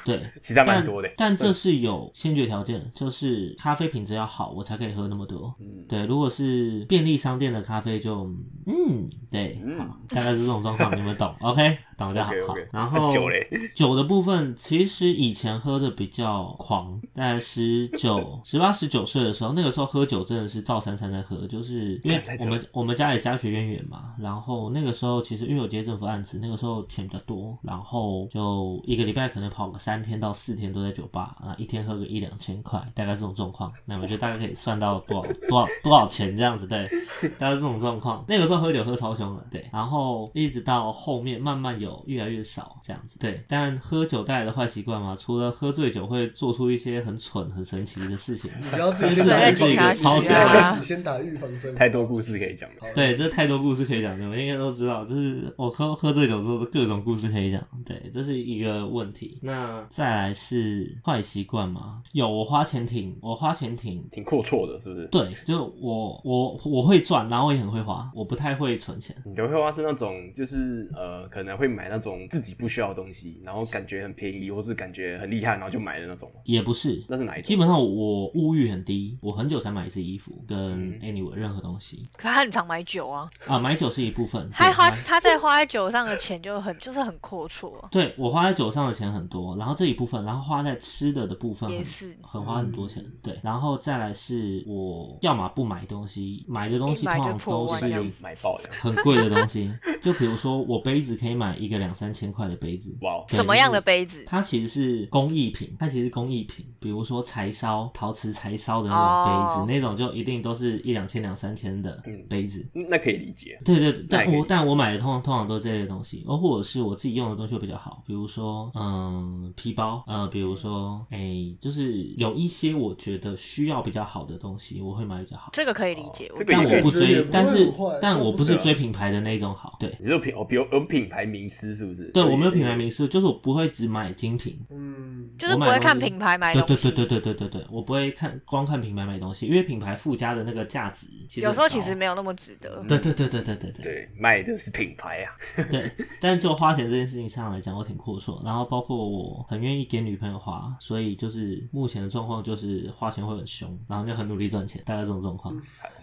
S4: 对，
S1: 其实还蛮
S4: 但
S1: 多的。
S4: 但这是有先决条件，就是咖啡品质要好，我才可以喝那么多。
S1: 嗯，
S4: 对，如果是便利商店的咖啡就，嗯，对，
S1: 嗯
S4: 好，大概是这种状况，你们懂？OK，懂就好。好。然后
S1: 酒嘞，
S4: 酒的部分，其实以前喝的比较狂，在十九、十八、十九岁的时候，那个时候喝酒真的是照三餐在喝，就是因为我们我们家里家学渊源嘛，然后那个时候其实因为有接政府案子，那个时候钱比较多，然后就一个礼拜可能跑个三天到四天都在酒吧，啊，一天喝个一两千块，大概这种状况，那我觉得大概可以算到多少多少多少钱这样子，对，大概是这种状况。那个时候喝酒喝超凶的，对，然后一直到后面慢慢有越来越少这样子，对。但喝酒带来的坏习惯嘛，除了喝醉酒会做出一些很蠢、很神奇的事情，
S2: 你不要自己先
S3: 睡
S2: 打预
S3: 在警察
S2: 防针，
S4: 超级
S2: 不要
S3: 啊
S2: 自己先打预防针。
S1: 太多故事可以讲了。
S4: 对，这太多故事可以讲，你们应该都知道，就是我喝喝醉酒之后的各种故事可以讲，对，这是一个问题。那再来是坏习惯嘛？有，我花钱挺，我花钱挺。
S1: 挺阔绰的，是不是？
S4: 对，就我我我会赚，然后我也很会花，我不太会存钱。
S1: 你的会花是那种，就是呃，可能会买那种自己不需要的东西，然后感觉很便宜，或是感觉很厉害，然后就买的那种吗。
S4: 也不是，
S1: 那是哪一种？
S4: 基本上我物欲很低，我很久才买一次衣服，跟
S1: 嗯。
S4: Anyway 任何东西。
S3: 可他很常买酒啊，
S4: 啊，买酒是一部分，
S3: 他花他在花在酒上的钱就很 就是很阔绰啊，
S4: 对我花在酒上的钱很多，然后这一部分，然后花在吃的的部分
S3: 也是。
S4: 很花很多钱，对，然后再来是我要么不买东西，买的东西通常都是
S1: 买爆的，
S4: 很贵的东西，就比如说我杯子可以买一个两三千块的杯子，
S1: 哇
S3: 什么样的杯子？
S4: 它其实是工艺品，它其实是工艺品，比如说柴烧、陶瓷柴烧的那种杯子，
S3: 哦
S4: 那种就一定都是一两千、两三千的
S1: 嗯
S4: 杯子。
S1: 嗯那可以理解。
S4: 对对，对但我但我买的通常通常都是这类东西，而或者是我自己用的东西会比较好，比如说嗯皮包，呃，比如说哎、就是有一些我觉得需要比较好的东西，我会买比较好。
S3: 这个可以理解，
S4: 但我不追但是但我不是追品牌的那种好，对，
S1: 你有品哦，比如有品牌名师是不是？
S4: 对，我没有品牌名师，就是我不会只买精品，
S2: 嗯，
S3: 就是不会看品牌买东西。
S4: 对对对对对对对，我不会看光看品牌买东西，因为品牌附加的那个价值，
S3: 有时候其实没有那么值得。
S4: 对对对对对对
S1: 对，卖的是品牌啊。
S4: 对，但就花钱这件事情上来讲，我挺阔绰，然后包括我很愿意给女朋友花，所以就是目前的状况就是花钱会很凶，然后就很努力赚钱，大概这种状况。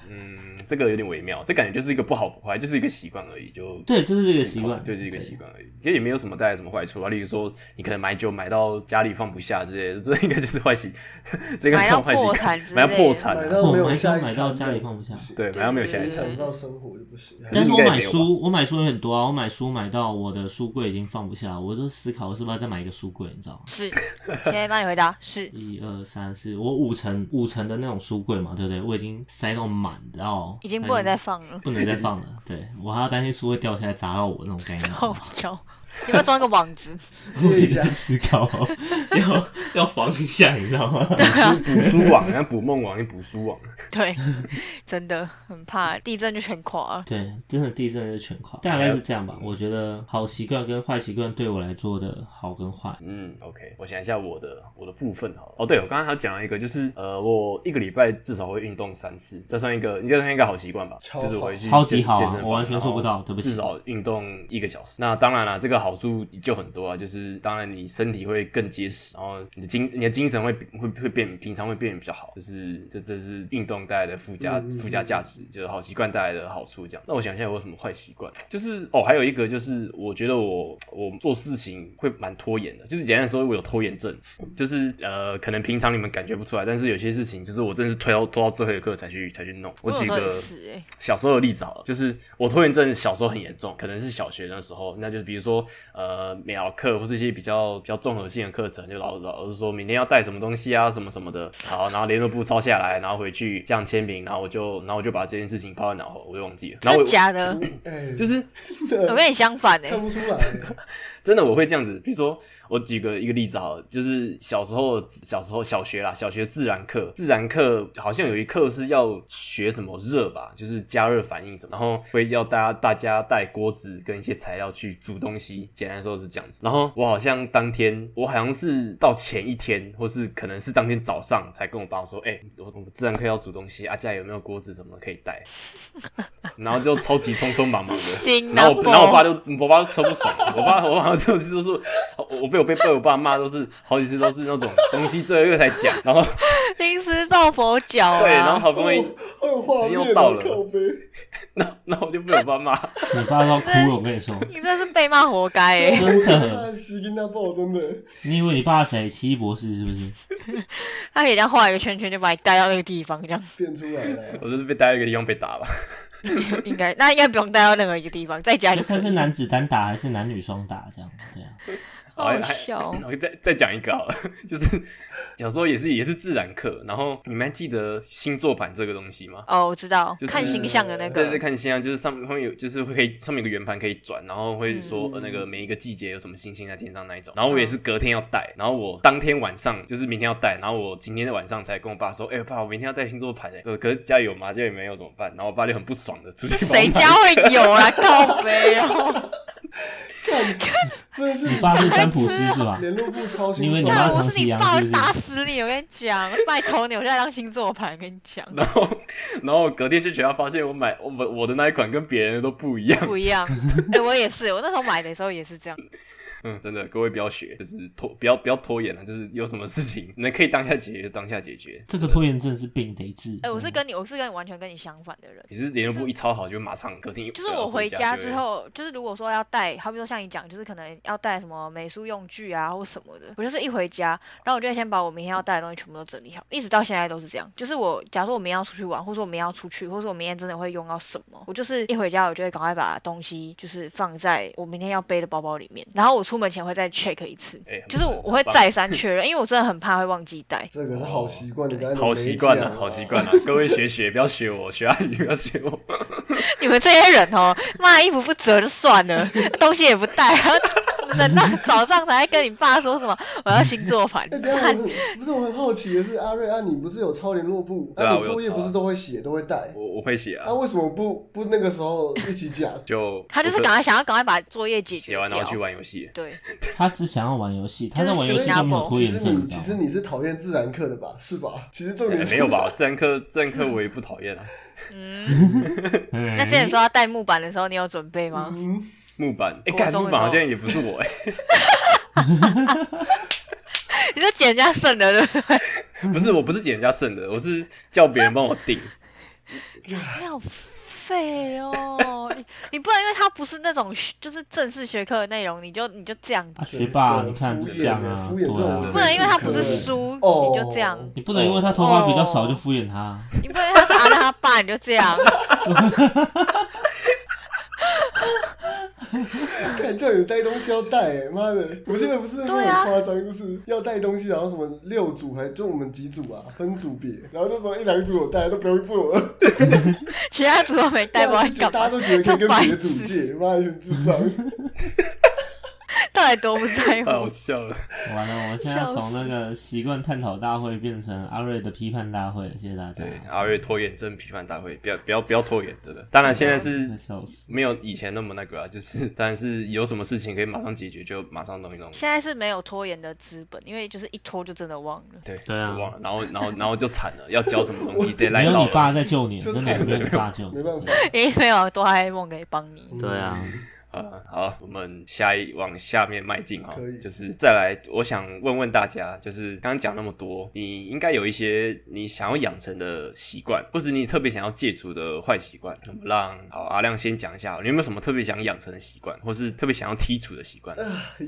S1: 嗯，这个有点微妙，这感觉就是一个不好不坏，就是一个习惯而已，就。
S4: 对，就是这个习惯，
S1: 就是一个习惯而已，其实也没有什么带来什么坏处啊。例如说，你可能买酒买到家里放不下之类的，这应该就是坏习，这个
S3: 买到
S1: 算坏习惯
S3: 破产，
S1: 买到破产啊，
S2: 买到没有
S4: 买
S2: 下一
S4: 到买到家里放不下
S1: 对，买到没有下一餐
S3: 对对对
S2: 影响到生活就不行。
S4: 但是我买书，我买书也很多啊，我买书买到我的书柜已经放不下，我都思考我是不是要再买一个书柜，你知道吗？
S3: 是，现在帮你回答是。
S4: 一二三四，我五层五层的那种书柜嘛，对不对？我已经塞到满，然后
S3: 已经不能再放了，
S4: 不能再放了。对我还要担心书会掉掉下来砸到我那种概念。
S3: 好笑。你要不要装个网子？
S2: 接一下，
S4: 思考要要防一下，你知道吗？
S1: 补书网，然后补梦网，你补书网，
S3: 对，真的很怕地震就全垮了。
S4: 对，真的地震就全垮，大概是这样吧。我觉得好习惯跟坏习惯对我来说的好跟坏，
S1: 嗯，OK，我想一下我的我的部分好了。哦，对，我刚刚还讲了一个，就是呃，我一个礼拜至少会运动三次，这算一个，你这算一个好习惯吧？
S2: 超
S1: 就是我会去
S4: 超级好我完全做不到对不起
S1: 至少运动一个小时。那当然了，这个好处就很多啊，就是当然你身体会更结实，然后你的精你的精神会会会变，平常会变得比较好，就是这这是运动带来的附加附加价值，就是好习惯带来的好处。这样，那我想一下我有什么坏习惯，就是哦，还有一个就是我觉得我我做事情会蛮拖延的，就是简单的说，我有拖延症，就是呃，可能平常你们感觉不出来，但是有些事情就是我真的是推到拖到最后一刻才去才去弄。我举个小时候的例子好了，就是我拖延症小时候很严重，可能是小学那时候，那就是比如说呃秒课或是一些比较比较综合性的课程，就老老师说明天要带什么东西啊，什么什么的，好，然后联络簿抄下来，然后回去这样签名，然后我就然后我就把这件事情抛在脑后，我就忘记了，然后
S3: 真
S1: 我
S3: 的假的？
S2: 哎，
S1: 就是
S3: 我跟你相反哎、
S2: 看不出来。
S1: 真的我会这样子，比如说我举个一个例子好了，就是小时候小时候小学啦，小学自然课，自然课好像有一课是要学什么热吧，就是加热反应什么，然后会要大家大家带锅子跟一些材料去煮东西，简单说是这样子。然后我好像当天，我好像是到前一天，或是可能是当天早上才跟我爸说，哎、我我们自然课要煮东西，啊家里有没有锅子什么可以带？然后就超级匆匆忙忙的。
S3: 心
S1: 然后我，然后我爸就我爸就超不爽，我爸我爸就是都是我 我被我被被我爸骂都是好几次都是那种东西最后一个才讲，然后
S3: 临时抱佛脚啊！
S1: 对，然后好不容易，时又到了。那那我就被我爸骂，
S4: 你爸都要哭了，我跟你说，
S3: 你这是被骂活该哎、
S4: 真的。
S2: 那西跟他爆真的，
S4: 你以为你爸谁？奇异博士是不是？
S3: 他可以这样画一个圈圈，就把你带到那个地方，这样
S2: 变出来了。
S1: 我就是被带到一个地方被打吧。
S3: 应该那应该不用带到任何一个地方，在家里
S4: 就看 是男子单打还是男女双打这样，这样。
S3: 好笑哦。
S1: 我再再讲一个好了，就是小时候也是也是自然课，然后你们还记得星座盘这个东西吗？
S3: 哦，我知道，
S1: 就是
S3: 看形象的那
S1: 个对
S3: 对，
S1: 看星象就是上面会有，就是会可以上面有个圆盘可以转，然后会说、
S3: 嗯
S1: 呃那个每一个季节有什么星星在天上那一种。然后我也是隔天要带，然后我当天晚上就是明天要带，然后我今天的晚上才跟我爸说，哎、爸，我明天要带星座盘哎，呃可是家里有吗？家也没有怎么办？然后我爸就很不爽的出去
S3: 谁家会有啊？靠背哦，
S2: 真的是
S4: 你爸是占卜师 是吧？
S2: 联络部超
S4: 你妈唐
S3: 我是
S4: 是不是
S3: 我打死你！我跟你讲，拜托你，我现在当星座盘，跟你讲
S1: 然后，然后隔天去学校发现我买我我我的那一款跟别人的都不一样。
S3: 不一样。哎，我也是，我那时候买的时候也是这样。
S1: 嗯，真的，各位不要学，就是拖不要不要拖延了，就是有什么事情 你们可以当下解决就当下解决。
S4: 这个拖延症是病得治。
S3: 哎，我是跟你，我是跟你完全跟你相反的人。
S1: 你是联络部一抄好就马上隔天，
S3: 就是
S1: 呃
S3: 我回家之后，就是如果说要带，好比说像你讲，就是可能要带什么美术用具啊或什么的，我就是一回家，然后我就会先把我明天要带的东西全部都整理好，一直到现在都是这样。就是我假如说我明天要出去玩，或者说我明天要出去，或者说我明天真的会用到什么，我就是一回家我就会赶快把东西就是放在我明天要背的包包里面，然后我出门前会再 check 一次，
S1: 哎
S3: 就是我我会再三确认，因为我真的很怕会忘记带。
S2: 这个是好习惯，你刚才
S1: 好习惯
S2: 了
S1: 啊，，好习惯啊！各位学学，不要学我，学阿宇不要学我。
S3: 你们这些人哦，妈衣服不折就算了，东西也不带，然后等到早上才跟你爸说什么我要星座盘
S2: 哎、，等一下我很不是我很好奇的是，阿瑞啊，你不是有抄联络簿？
S1: 那啊
S2: 你作业不是都会写都会带？
S1: 我我会写啊
S2: 那、，为什么不不那个时候一起讲？
S1: 就
S3: 他就是
S1: 我
S3: 赶快想要赶快把作业解决
S1: 写完然后去
S3: 掉。
S1: 玩游戏。
S3: 对，
S4: 他只想要玩游戏，他在玩游
S3: 就是
S4: 戏都没有拖
S2: 其实
S4: 延症，
S2: 你其实
S4: 你
S2: 是讨厌自然课的吧？是吧？其实重点
S1: 没有吧？自然课自然课我也不讨厌啊。
S3: 嗯，
S4: 那
S3: 那之前说要带木板的时候，你有准备吗？
S2: 嗯，
S1: 木板，哎，
S3: 国
S1: 干木板好像也不是我哎，
S3: 你是捡人家剩的，对不对？
S1: 不是我不是捡人家剩的，我是叫别人帮我订。
S3: 你好废哦！你你不能因为它不是那种就是正式学科的内容，你就你就这样
S4: 啊，学霸，你看
S2: 敷衍
S4: 就这样啊，
S2: 敷衍这种
S3: 不，能因为它不是书，
S2: 哦
S3: 你就这样。
S4: 你不能因为他头发比较少
S3: 哦
S4: 就敷衍他。
S3: 你不能因为他是阿亮他爸，你就这样。
S2: 看叫你带东西要带、欸，妈的！我现在不是很夸张，就是要带东西，然后什么六组还就我们几组啊，分组别，然后这时候一两组有带都不用做了，
S3: 其他组都没带，不知道
S2: 就
S3: 在干嘛。
S2: 大家都觉得可以跟
S3: 白
S2: 别组借，妈的，智障。
S3: 到底多不在
S1: 太好？笑了，
S4: 完了，我们现在
S3: 笑
S4: 从那个习惯探讨大会变成阿瑞的批判大会，谢谢大家。
S1: 对，阿瑞拖延症批判大会，不要不要不要拖延，真的。当然现在是。没有以前那么那个啊，就是当然是有什么事情可以马上解决就马上弄一弄。
S3: 现在是没有拖延的资本，因为就是一拖就真的忘了。
S1: 对
S4: 对啊
S1: 忘了，然后然后然后就惨了，要交什么东西 得
S4: 没
S1: 来到
S4: 有你爸。在救你，
S2: 就
S4: 真的
S2: 惨
S4: 没有你爸救你。
S2: 没办法，
S3: 因为没有哆啦 A 梦可以帮你。
S4: 对啊，
S1: 呃，好，我们下一往下面迈进哈
S2: 可以，
S1: 就是再来，我想问问大家，就是刚刚讲那么多，你应该有一些你想要养成的习惯，或者你特别想要戒除的坏习惯。那么让好阿亮先讲一下，你有没有什么特别想养成的习惯，或是特别想要剔除的习惯？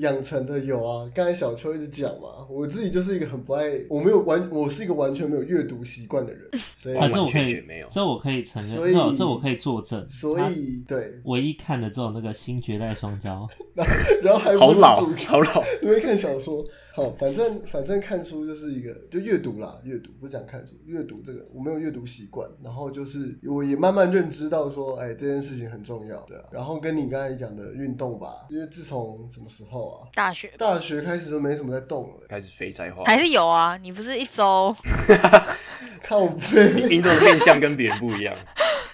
S2: 养成的有啊。刚才小秋一直讲嘛，我自己就是一个很不爱，我没有完，我是一个完全没有阅读习惯的人，所以
S4: 啊，这我可以
S1: 完全全没有，
S4: 这我可以承认
S2: 所以
S4: 认，这这我可以作证。
S2: 所以对，
S4: 唯一看的只有那个《新绝代双骄》，
S2: 然后还
S1: 好老好老。
S2: 因为看小说，好，反正反正看书就是一个就阅读啦，阅读不是讲看书，阅读这个我没有阅读习惯，然后就是我也慢慢认知到说，哎，这件事情很重要，对啊。然后跟你刚才讲的运动吧，因为自从什么时候啊，
S3: 大学
S2: 大学开始都没什么在动了，
S1: 开始肥宅化，
S3: 还是有啊，你不是一周，
S2: 靠背，
S1: 运动的面向跟别人不一样。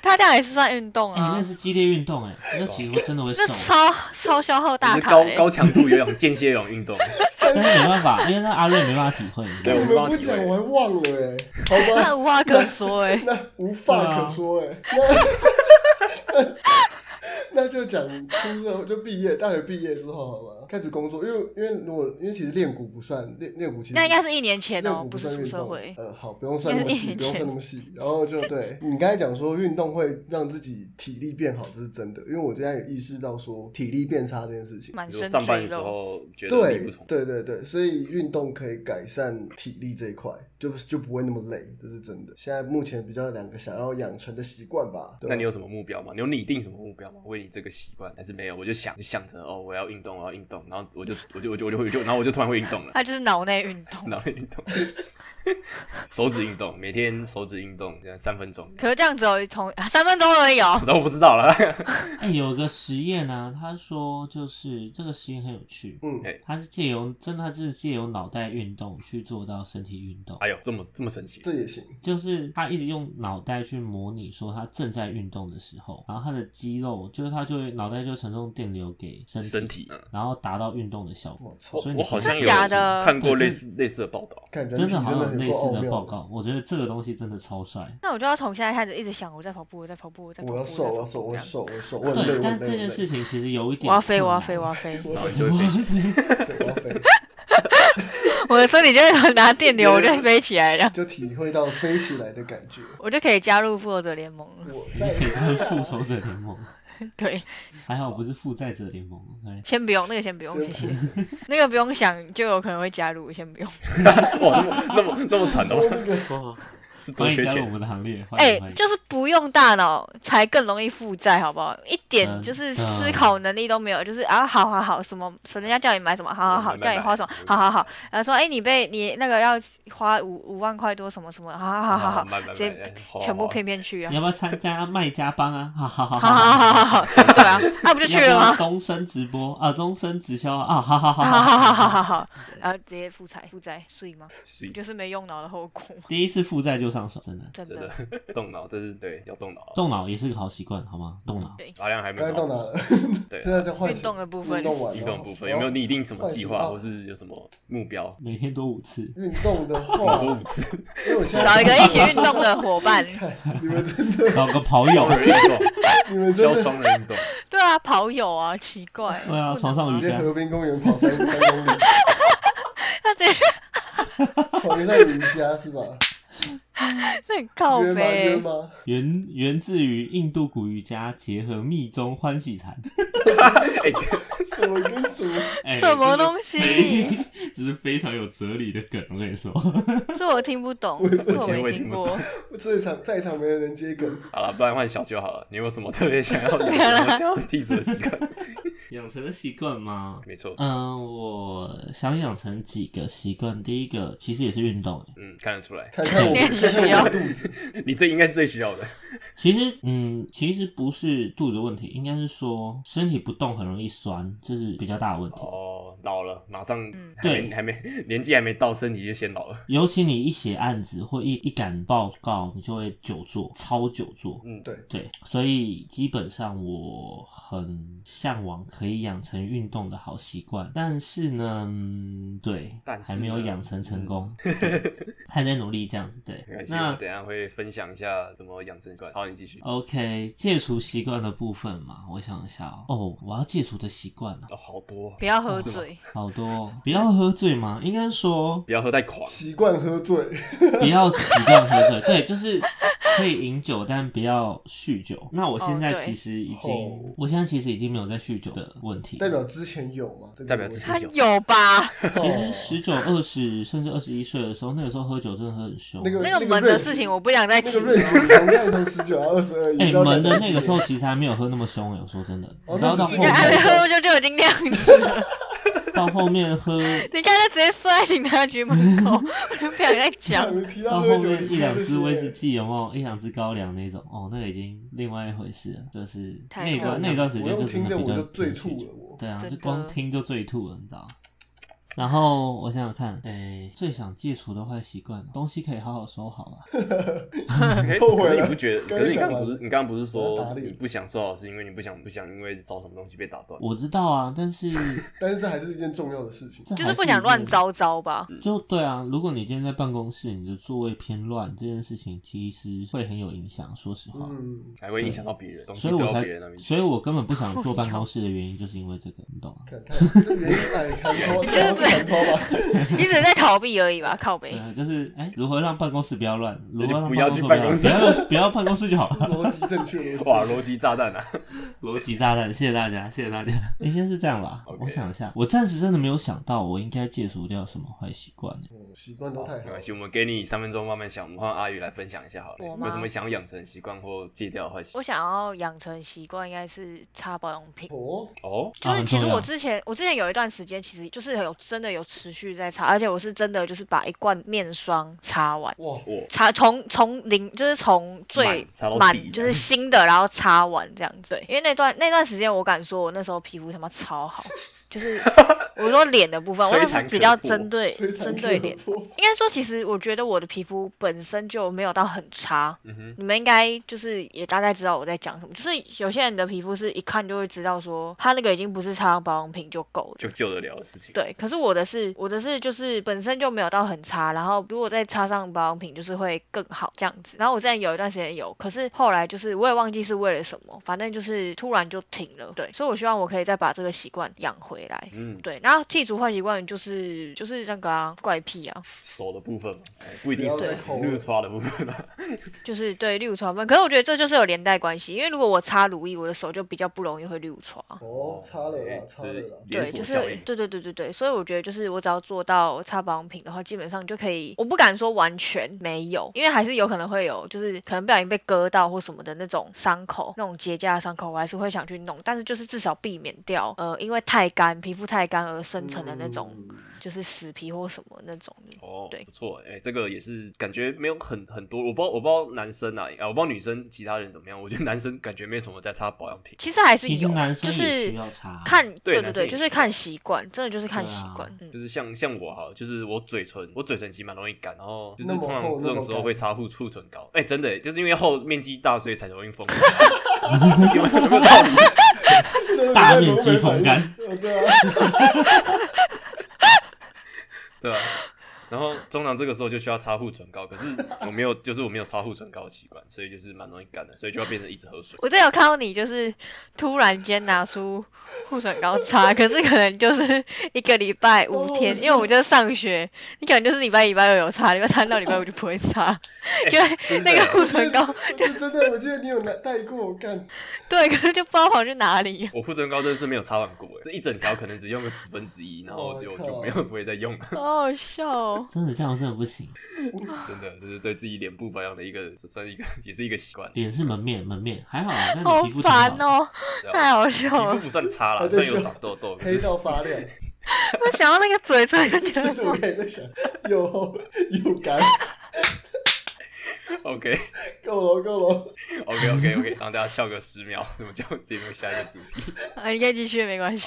S3: 他这样也是算运动
S4: 哎、
S3: 啊
S4: 那，是激烈运动哎、那其实真的会 瘦。
S3: 那，超超消耗大
S1: 就是
S3: 卡欸
S1: 高高强度游泳、间歇游泳运动，
S4: 但是没办法，因为那阿瑞没办法体会，你知道
S1: 对我
S2: 们不讲我还忘了哎、好吧，
S3: 那 无话可说哎。
S2: 那无话可说哎、那 那就讲出社会就毕业，大学毕业之后好吧，开始工作，因为因为如果因为其实练鼓不算练练鼓，其实
S3: 那应该是一年前哦，
S2: 练鼓
S3: 不
S2: 算运动
S3: 社会。
S2: 呃，好，不用算那么细，不用算那么细。然后就对你刚才讲说运动会让自己体力变好，这是真的，因为我现在也意识到说体力变差这件事情。
S3: 满身
S1: 比如上班的时，候觉得力
S2: 对
S1: 不从。
S2: 对对对，所以运动可以改善体力这一块，就就不会那么累，这是真的。现在目前比较两个想要养成的习惯吧。
S1: 那你有什么目标吗？你有拟定什么目标吗？为你这个习惯，还是没有？我就想就想着哦，我要运动，我要运动，然后我就我就我就我就我就然后我就突然会运动了，
S3: 他就是脑内运动。
S1: 脑内运动，手指运动，每天手指运动，这样三分钟。
S3: 可是这样只有从啊三分钟而已哦
S1: 可。是 我不知道了，
S4: 哎、有个实验呢、他说就是这个实验很有趣，
S2: 嗯
S1: 哎
S4: 他是借由真的他是借由脑袋运动去做到身体运动，
S1: 哎呦，这么这么神奇，
S2: 这也行。
S4: 就是他一直用脑袋去模拟说他正在运动的时候，然后他的肌肉就是他就会脑袋就传送电流给身体，
S1: 身体。嗯
S4: 然后达到运动的效果。
S2: 我操，
S4: 所以你
S1: 我好像有
S3: 假的
S1: 看过
S4: 对
S1: 类似类似的报道，
S4: 真的好像有类似的报告，我觉得这个东西真的超帅。
S3: 那我就要从现在开始一直想，我在跑步，我在跑步，我在跑步，
S2: 我要瘦，我要瘦，我要瘦，我要瘦，
S4: 对，但这。件事情其实有一点
S3: 我要飞，
S4: 困
S3: 我要飞，
S4: 难
S3: 我要飞。
S2: 我要
S1: 你就飞。
S2: 对，我要飞，
S3: 我的身体就会拿电流，我就会飞起来了，
S2: 就体会到飞起来的感觉。
S3: 我就可以加入复仇者联盟了。
S2: 我在
S4: 可以加入复仇者联盟，
S3: 对，
S4: 还好不是负债者联盟。
S3: 先不用那个，先不用，谢
S2: 先
S3: 谢。那个不用想，就有可能会加入，先不用。
S1: 哇，那么那么那么惨哦！
S4: 欢迎加入我。们的行列，欢
S3: 哎。就是不用大脑才更容易负债，好不好？一点就是思考能力都没有，就是啊，好好好，什么，什么人家叫你买什么，好好好，叫你花什么，好好好，然后说，哎、你被你那个要花五五万块多什么什么，好好好好好，直接全部
S1: 好
S3: 骗骗去啊
S4: 你！要不要参加卖家帮啊？好好好
S3: 好好好好好，对啊，那不就去了吗？
S4: 终身直播啊？终身直销啊？好好好
S3: 好好好好好
S4: 好。
S3: 然后直接负债负债税吗？
S1: 所以
S3: 就是没用脑的后果，
S4: 第一次负债就上手，真的。
S3: 真
S1: 真的
S3: 的。
S1: 动脑，这是对要动脑。
S4: 动脑也是个好习惯，好吗？动脑。
S1: 阿亮还没有
S2: 刚才到哪了？
S1: 对
S2: 现在在换
S3: 运动的部分
S2: 运动完
S1: 运动部分有没有拟定什么计划，或是有什么目标？
S4: 每天多五次。
S2: 运动的
S1: 多
S2: 话，
S1: 五次，
S2: 因为我现在
S3: 找一个一起运动的伙伴，
S2: 你们真的，
S4: 找个跑友
S1: 运动，
S2: 你们真
S1: 教
S2: 的
S1: 双人运动。
S3: 对啊，跑友啊，奇怪，
S4: 对啊，床上瑜伽。
S2: 河滨公园跑三三公里，
S3: 他直接
S2: 床上瑜伽是吧？
S3: 这很靠背，
S4: 源源自于印度古瑜伽结合密宗欢喜禅，
S2: 什么 跟什么？
S4: 哎
S3: 什么东西？
S4: 这是非常有哲理的梗，我跟你说。
S3: 这我听不懂，
S2: 我也
S3: 这我没听过。
S2: 这场在场没人能接梗，
S1: 好了，不然换小九好了。你有什么特别想要养成、想要剔除的习惯？
S4: 养成的习惯吗？
S1: 没错，
S4: 嗯，我想养成几个习惯。第一个其实也是运动，欸
S1: 嗯，看得出来，
S2: 看看我，
S3: 需要
S2: 肚子，
S1: 你这应该是最需要的。
S4: 其实，嗯，其实不是肚子问题，应该是说身体不动很容易酸，这是比较大的问题。
S1: 哦，老了，马上
S4: 对
S1: 还没年纪还没到，身体就先老了。
S4: 尤其你一写案子或一一赶报告，你就会久坐，超久坐。
S1: 嗯，
S2: 对，
S4: 对，所以基本上我很向往可以养成运动的好习惯，但是呢，嗯对，
S1: 但是
S4: 还没有
S1: 呢
S4: 养成成功，对 还在努力这样子。对那
S1: 等一下会分享一下怎么养成习惯。好，你继续。
S4: OK，戒除习惯的部分嘛，我想一下哦，哦，我要戒除的习惯啊，
S1: 哦，好多，
S3: 不要喝醉，
S4: 好多哦，不要喝醉吗，应该说
S1: 不要喝太狂。
S2: 习惯喝醉，
S4: 不要习惯喝醉，对，就是可以饮酒，但不要酗酒。那我现在其实已经，
S2: 哦
S4: 我现在其实已经没有在酗酒的问题，
S2: 代表之前有吗？这个
S1: 代表之
S3: 他
S1: 前
S3: 有吧？
S4: 其实十九、二十甚至二十一岁的时候，那个时候喝酒真的喝很凶。
S2: 那个
S3: 那个门的事情我不想再提
S2: 那个。瑞
S3: 了。
S2: 你从从十九到二十二，
S4: 哎、门的那个时候其实还没有喝那么凶哎、我说真的。
S2: 哦
S4: 然后到后
S2: 那只是
S3: 还没
S4: 面，
S3: 喝就就已经那样子了，
S4: 到后面喝，
S3: 你看他直接摔在警察局门口，我就不想再 讲。
S4: 到后面一两支威士
S2: 士
S4: 忌有没有？一两支高粱那种，哦，那个已经另外一回事了。就是那段那一段时间就真
S2: 听的
S4: 比较
S2: 醉吐了，
S4: 对啊，就光听就醉吐了，你知道。然后我想想看，哎、最想戒除的坏习惯，东西可以好好收好啊。
S1: 可
S2: 后悔了
S1: 你不觉得？可是你刚刚不是你刚刚不是说你不想收好，是因为你不想不想因为找什么东西被打断？
S4: 我知道啊，但是
S2: 但是这还是一件重要的事情。
S3: 就是不想乱糟糟吧？
S4: 就对啊，如果你今天在办公室，你的座位偏乱，这件事情其实会很有影响。说实话，
S2: 嗯，
S1: 还会影响到别人，
S4: 所以我才。所以我根本不想坐 办公室的原因，就是因为这个，你懂吗？
S2: 看太这原因哎，看拖，
S3: 你只是在逃避而已吧？靠背。
S4: 对啊，就是哎、如何让办公室不要乱，如何让
S1: 不要去
S4: 办
S1: 办公室
S4: 不要不要办公室就好了。
S2: 逻辑正确，
S1: 哇，逻辑炸弹啊！
S4: 逻辑炸弹，谢谢大家，谢谢大家，应该是这样吧我想一下，我暂时真的没有想到我应该戒除掉什么坏习惯呢。
S2: 嗯习惯都太好
S1: 没关。系，我们给你三分钟慢慢想，我们换阿宇来分享一下好了。
S3: 我吗
S1: 有什么想要养成习惯或戒掉的坏习
S3: 我想要养成习惯，应该是擦保养品。
S2: 哦，
S1: 哦，
S3: 就是其实我之前我之前有一段时间，其实就是有真的有持续在擦，而且我是真的就是把一罐面霜擦完，
S2: 哇，
S3: 擦从从零就是从最
S1: 满
S3: 就是新的，然后擦完这样子。因为那段那段时间我敢说，我那时候皮肤他妈超好，就是 我说脸的部分，我那
S1: 吹弹可
S3: 时候比较针对针对脸。应该说，其实我觉得我的皮肤本身就没有到很差，
S1: 嗯哼，
S3: 你们应该就是也大概知道我在讲什么。就是有些人的皮肤是一看就会知道说，他那个已经不是擦上保养品就够了。
S1: 就救得了的事情。
S3: 对，可是我的是我的是就是本身就没有到很差，然后如果再擦上保养品，就是会更好这样子。然后我之前有一段时间有，可是后来就是我也忘记是为了什么，反正就是突然就停了。对，所以我希望我可以再把这个习惯养回回来。
S1: 嗯，
S3: 对，然后剔除坏习惯就是就是那个啊怪癖啊，
S1: 手的部分不一定是
S2: 不要再抠了
S1: 绿刷的部分啊。
S3: 就是对六床分。可是我觉得这就是有连带关系，因为如果我擦乳液，我的手就比较不容易会六床。
S2: 哦，擦了啦，擦了啦。
S3: 对，就是。对对对对对，所以我觉得就是我只要做到擦保养品的话，基本上就可以。我不敢说完全没有，因为还是有可能会有，就是可能不小心被割到或什么的那种伤口，那种结痂的伤口，我还是会想去弄。但是就是至少避免掉，呃，因为太干，皮肤太干而生成的那种，
S2: 嗯
S3: 就是死皮或什么那种。
S1: 哦，
S3: 对
S1: 不错，哎、这个也是感觉没有很很多，我不知道我不知道男生啊，啊，我不知道女生其他人怎么样，我觉得男生感觉没什么在擦保养品。
S3: 其实还是
S4: 其实
S3: 有，
S4: 男生
S3: 就是
S4: 需要擦，
S3: 看，对对对，就是看习惯，真的就是看习惯。嗯
S1: 就，是像像我哈，就是我嘴唇，我嘴唇其实蛮容易干，然后就是通常这种时候
S2: 干
S1: 会擦护护唇膏。哎、真的，就是因为厚面积大，所以才容易风干。有没有有没有道理？
S4: 大面积风干。
S2: 对
S1: 吧？然后通常这个时候就需要擦护唇膏，可是我没有，就是我没有擦护唇膏的习惯，所以就是蛮容易干的，所以就要变成一直喝水。
S3: 我这有看到你，就是突然间拿出护唇膏擦，可是可能就是一个礼拜五天，
S2: 哦
S3: 因为我们就是上学，你可能就是礼拜一、礼拜二有擦，礼拜三到礼拜五就不会擦，因为那个护唇膏，
S2: 我觉得真的，我记得你有拿带过，我干，
S3: 对，可是就不知道跑去哪里。
S1: 我护唇膏真的是没有擦完过，哎，这一整条可能只用了十分之一，然后就就没有不会再用了。
S3: 好好笑哦！
S4: 真的这样真的不行。
S1: 真的，这是对自己脸部保养的一个，这算一个，也是一个习惯。
S4: 脸是门面，门面还好啊，但
S3: 好
S4: 你皮肤
S3: 哦，太好笑了。
S1: 皮肤不算差啦，
S2: 啊对是
S1: 虽然有长痘痘，
S2: 黑到发亮，
S3: 我想到那个嘴唇
S2: 真的
S3: 得，
S2: 我刚才在想，又厚又干，
S1: OK
S2: 够了够了
S1: ，OK OK OK，让大家笑个十秒，我们就进入下一个主题。
S3: 啊，你可以继续，没关系。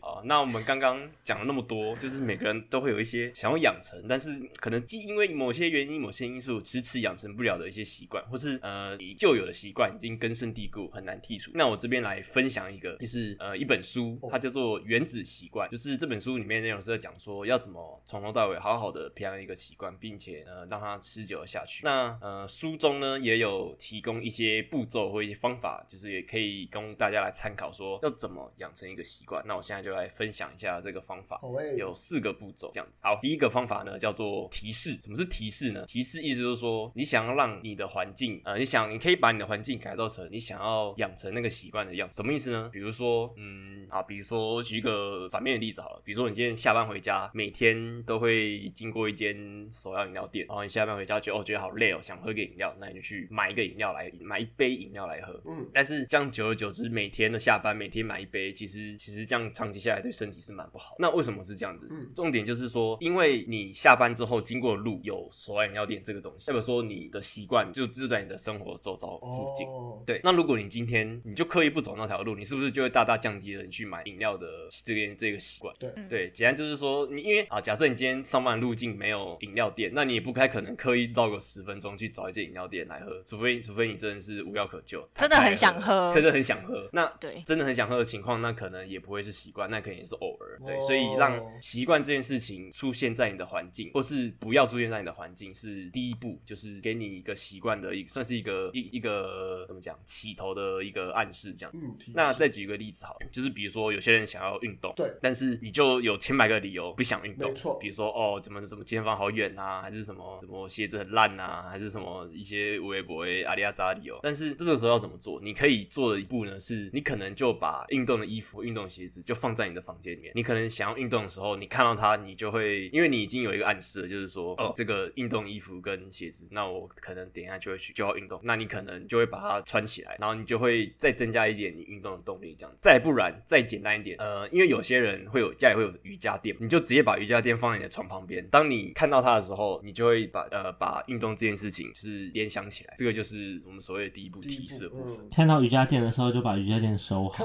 S1: 好，那我们刚刚讲了那么多，就是每个人都会有一些想要养成，但是可能既因为某些原因、某些因素迟迟养成不了的一些习惯，或是呃你旧有的习惯已经根深蒂固，很难剔除。那我这边来分享一个，就是呃一本书，它叫做《原子习惯》，就是这本书里面内容是在讲说要怎么从头到尾好好的培养一个习惯，并且呃让它持久的下去。那呃书中呢也有提供一些步骤或一些方法，就是也可以供大家来参考，说要怎么养成一个习惯。那我现在就来分享一下这个方法。有四个步骤这样子。好，第一个方法呢叫做提示。什么是提示呢？提示意思就是说，你想要让你的环境，呃，你想你可以把你的环境改造成你想要养成那个习惯的样子。什么意思呢？比如说，嗯，好，比如说举一个反面的例子好了，比如说你今天下班回家，每天都会经过一间手摇饮料店，然后你下班回家觉得哦觉得好累哦，想喝个饮料，那你就去买一个饮料来，买一杯饮料来喝。
S2: 嗯，
S1: 但是这样久而久之，每天的下班每天买一杯，其实其实这样长期下来对身体是蛮不好。那为什么是这样子？
S2: 嗯
S1: 重点就是说，因为你下班之后经过的路有手摇饮料店这个东西，代表说你的习惯就就在你的生活周遭附近。
S2: 哦，
S1: 对，那如果你今天你就刻意不走那条路，你是不是就会大大降低了你去买饮料的这个这个习惯？
S2: 对
S1: 对，简单就是说，你因为啊，假设你今天上班的路径没有饮料店，那你也不太可能刻意绕个十分钟去找一间饮料店来喝，除非除非你真的是无药可救，
S3: 真的很想喝
S1: 真的很想喝。那
S3: 对
S1: 真的很想喝的情况，那可能也不会是习惯，那可能也是偶尔。对，
S2: 哦
S1: 所以让习惯这件事情出现在你的环境，或是不要出现在你的环境，是第一步，就是给你一个习惯的一算是一个一一个怎么讲起头的一个暗示，这样。
S2: 嗯，
S1: 那再举一个例子好了，就是比如说有些人想要运动，
S2: 对
S1: 但是你就有千百个理由不想运动，
S2: 没错
S1: 比如说哦，怎么怎么健身房好远啊，还是什么什么鞋子很烂啊，还是什么一些微博阿里亚扎里哦。但是这个时候要怎么做？你可以做的一步呢，是你可能就把运动的衣服、运动鞋子就放在你的房间里面。你可能想要运动的时候，你看到它，你就会因为你已经有一个暗示了，就是说哦，这个运动衣服跟鞋子，那我可能等一下就会去就要运动，那你可能就会把它穿起来，然后你就会再增加一点你运动的动力，这样子。再不然再简单一点，呃，因为有些人会有家里会有瑜伽垫，你就直接把瑜伽垫放在你的床旁边。当你看到它的时候，你就会把呃把运动这件事情就是联想起来，这个就是我们所谓的第一步提示的部分。
S2: 嗯
S4: 看到瑜伽垫的时候就把瑜伽垫收好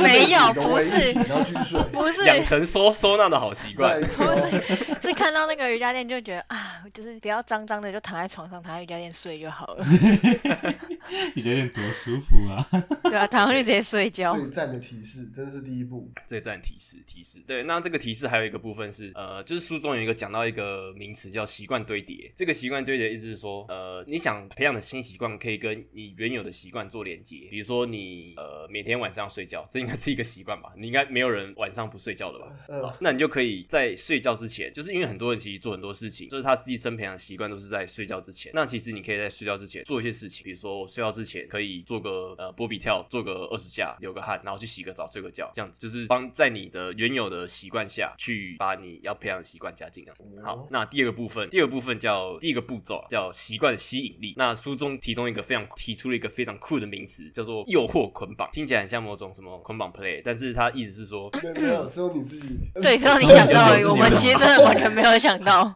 S3: 没有不是不是，
S1: 养成收收纳的好习惯
S2: 再。一次哦
S3: 是看到那个瑜伽垫就觉得啊，就是不要脏脏的，就躺在床上，躺在瑜伽垫睡就好了。
S4: 瑜伽垫多舒服啊！
S3: 对啊，躺上去直接睡觉。
S2: 最赞的提示，真是第一步。
S1: 最赞提示提示，对，那这个提示还有一个部分是，呃，就是书中有一个讲到一个名词叫习惯堆叠。这个习惯堆叠意思是说，呃，你想培养的新习惯。可以跟你原有的习惯做连接，比如说你呃每天晚上睡觉，这应该是一个习惯吧？你应该没有人晚上不睡觉的吧？那你就可以在睡觉之前，就是因为很多人其实做很多事情，就是他自己生培养习惯都是在睡觉之前。那其实你可以在睡觉之前做一些事情，比如说我睡觉之前可以做个呃波比跳，做个二十下，流个汗，然后去洗个澡，睡个觉，这样子就是帮在你的原有的习惯下去把你要培养的习惯加进。来。好，那第二个部分，第二个部分叫第一个步骤啊叫习惯吸引力。那书中提供一个非常提出了一个非常酷的名词，叫做诱惑捆绑，听起来很像某种什么捆绑 play，但是它意思是说。
S2: 没有没有，只有你自己。
S3: 对，只有你 想到而已，我们其实真的完全没有想到。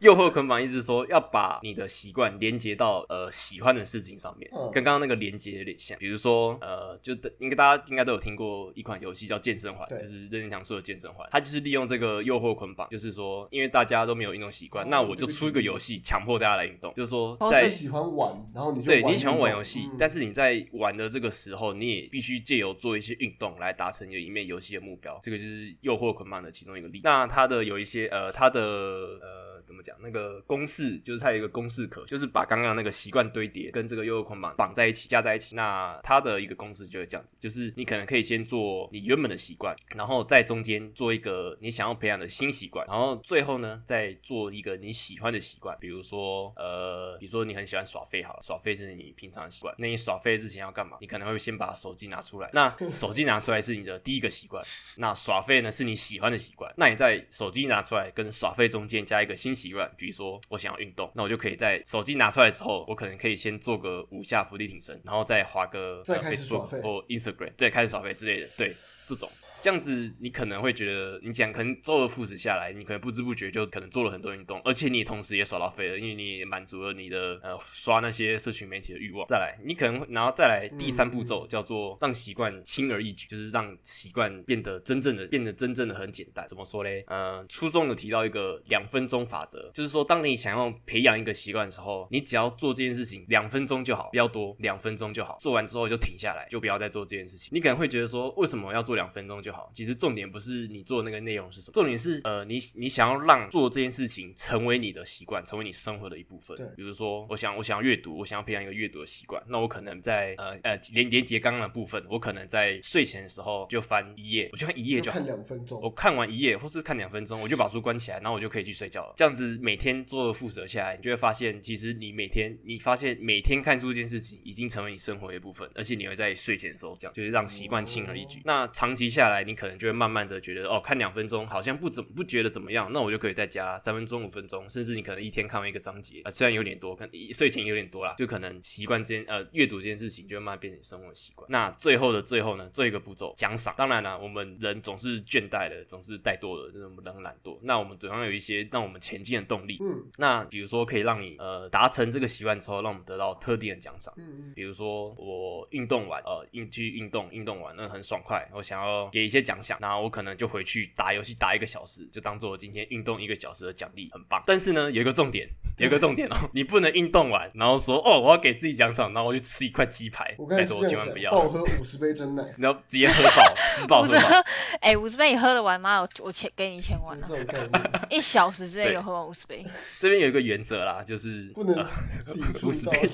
S1: 诱惑捆绑意思是说要把你的习惯连接到呃喜欢的事情上面，
S2: 嗯
S1: 跟刚刚那个连接有点像。比如说呃，就应该大家应该都有听过一款游戏叫健身环，就是任天堂说的健身环，它就是利用这个诱惑捆绑，就是说因为大家都没有运动习惯，
S2: 哦
S1: 那我就出一个游戏强迫大家来运动，就是说在
S2: 喜欢玩，然后你就
S1: 对你喜欢玩游戏，
S2: 嗯
S1: 但是你在玩的这个时候，你也必须借由做一些运动来达成里面游戏的目标。这个就是诱惑捆绑的其中一个例。那它的有一些呃，它的呃怎么讲？那个公式就是它有一个公式可，就是把刚刚那个习惯堆叠跟这个诱惑捆绑绑在一起，加在一起。那它的一个公式就是这样子，就是你可能可以先做你原本的习惯，然后在中间做一个你想要培养的新习惯，然后最后呢再做一个你喜欢的习惯，比如说呃，比如说你很喜欢耍废好了，耍废是你平常的习惯，那你耍废之前要干嘛？你可能会先把手机拿出来，那手机拿出来是你的第一个习惯，那耍废呢是你喜欢的习惯，那你在手机拿出来跟耍废中间加一个新习惯，比如说我想要运动，那我就可以在手机拿出来的时候，我可能可以先做个五下伏地挺身，然后再划个 Facebook 或 Instagram，对，开始耍飞之类的，对，这种。这样子，你可能会觉得，你讲可能周而复始下来，你可能不知不觉就可能做了很多运动，而且你同时也耍到废了，因为你也满足了你的呃刷那些社群媒体的欲望。再来，你可能然后再来第三步骤叫做让习惯轻而易举，就是让习惯变得真正的变得真正的很简单。怎么说嘞？呃，初中有提到一个两分钟法则，就是说当你想要培养一个习惯的时候，你只要做这件事情两分钟就好，不要多，两分钟就好。做完之后就停下来，就不要再做这件事情。你可能会觉得说，为什么要做两分钟就好？其实重点不是你做的那个内容是什么，重点是呃，你你想要让做这件事情成为你的习惯，成为你生活的一部分
S2: 对。
S1: 比如说，我想我想要阅读，我想要培养一个阅读的习惯，那我可能在呃呃连连接刚刚的部分，我可能在睡前的时候就翻一页，我就看一页就
S2: 看。两分钟
S1: 我。看完一页或是看两分钟，我就把书关起来，然后我就可以去睡觉了。这样子每天做而复得下来，你就会发现，其实你每天你发现每天看书这件事情已经成为你生活的一部分，而且你会在睡前的时候这样，就是让习惯轻而易举。那长期下来，你可能就会慢慢的觉得，哦，看两分钟好像不怎不觉得怎么样，那我就可以再加三分钟、五分钟，甚至你可能一天看完一个章节啊、虽然有点多，可能睡前有点多啦，就可能习惯这件呃阅读这件事情就会慢慢变成生活习惯。那最后的最后呢，最后一个步骤奖赏。当然啦、我们人总是倦怠的，总是怠惰的，就是我们人懒惰。那我们总要有一些让我们前进的动力。
S2: 嗯
S1: 那比如说可以让你呃达成这个习惯之后，让我们得到特定的奖赏。
S2: 嗯嗯，
S1: 比如说我运动完，呃，运去运动，运动完那很爽快，我想要给一些奖赏，那我可能就回去打游戏打一个小时，就当做我今天运动一个小时的奖励，很棒。但是呢，有一个重点，有一个重点哦，你不能运动完，然后说哦，我要给自己奖赏，然后我就吃一块鸡排
S2: 我，刚
S1: 拜托
S2: 才就这样想，
S1: 千万不要，
S2: 暴喝五十杯真奶，
S1: 然后直接喝饱，吃饱喝饱。，
S3: 哎，五十杯你喝得完吗？我我钱给你一千万
S2: 就是
S3: 啊，
S2: 这种概念，
S3: 一小时之内有喝完五十杯。
S1: 这边有一个原则啦，就是
S2: 不能
S1: 呃
S2: 抵触
S1: 50
S2: 到
S1: 杯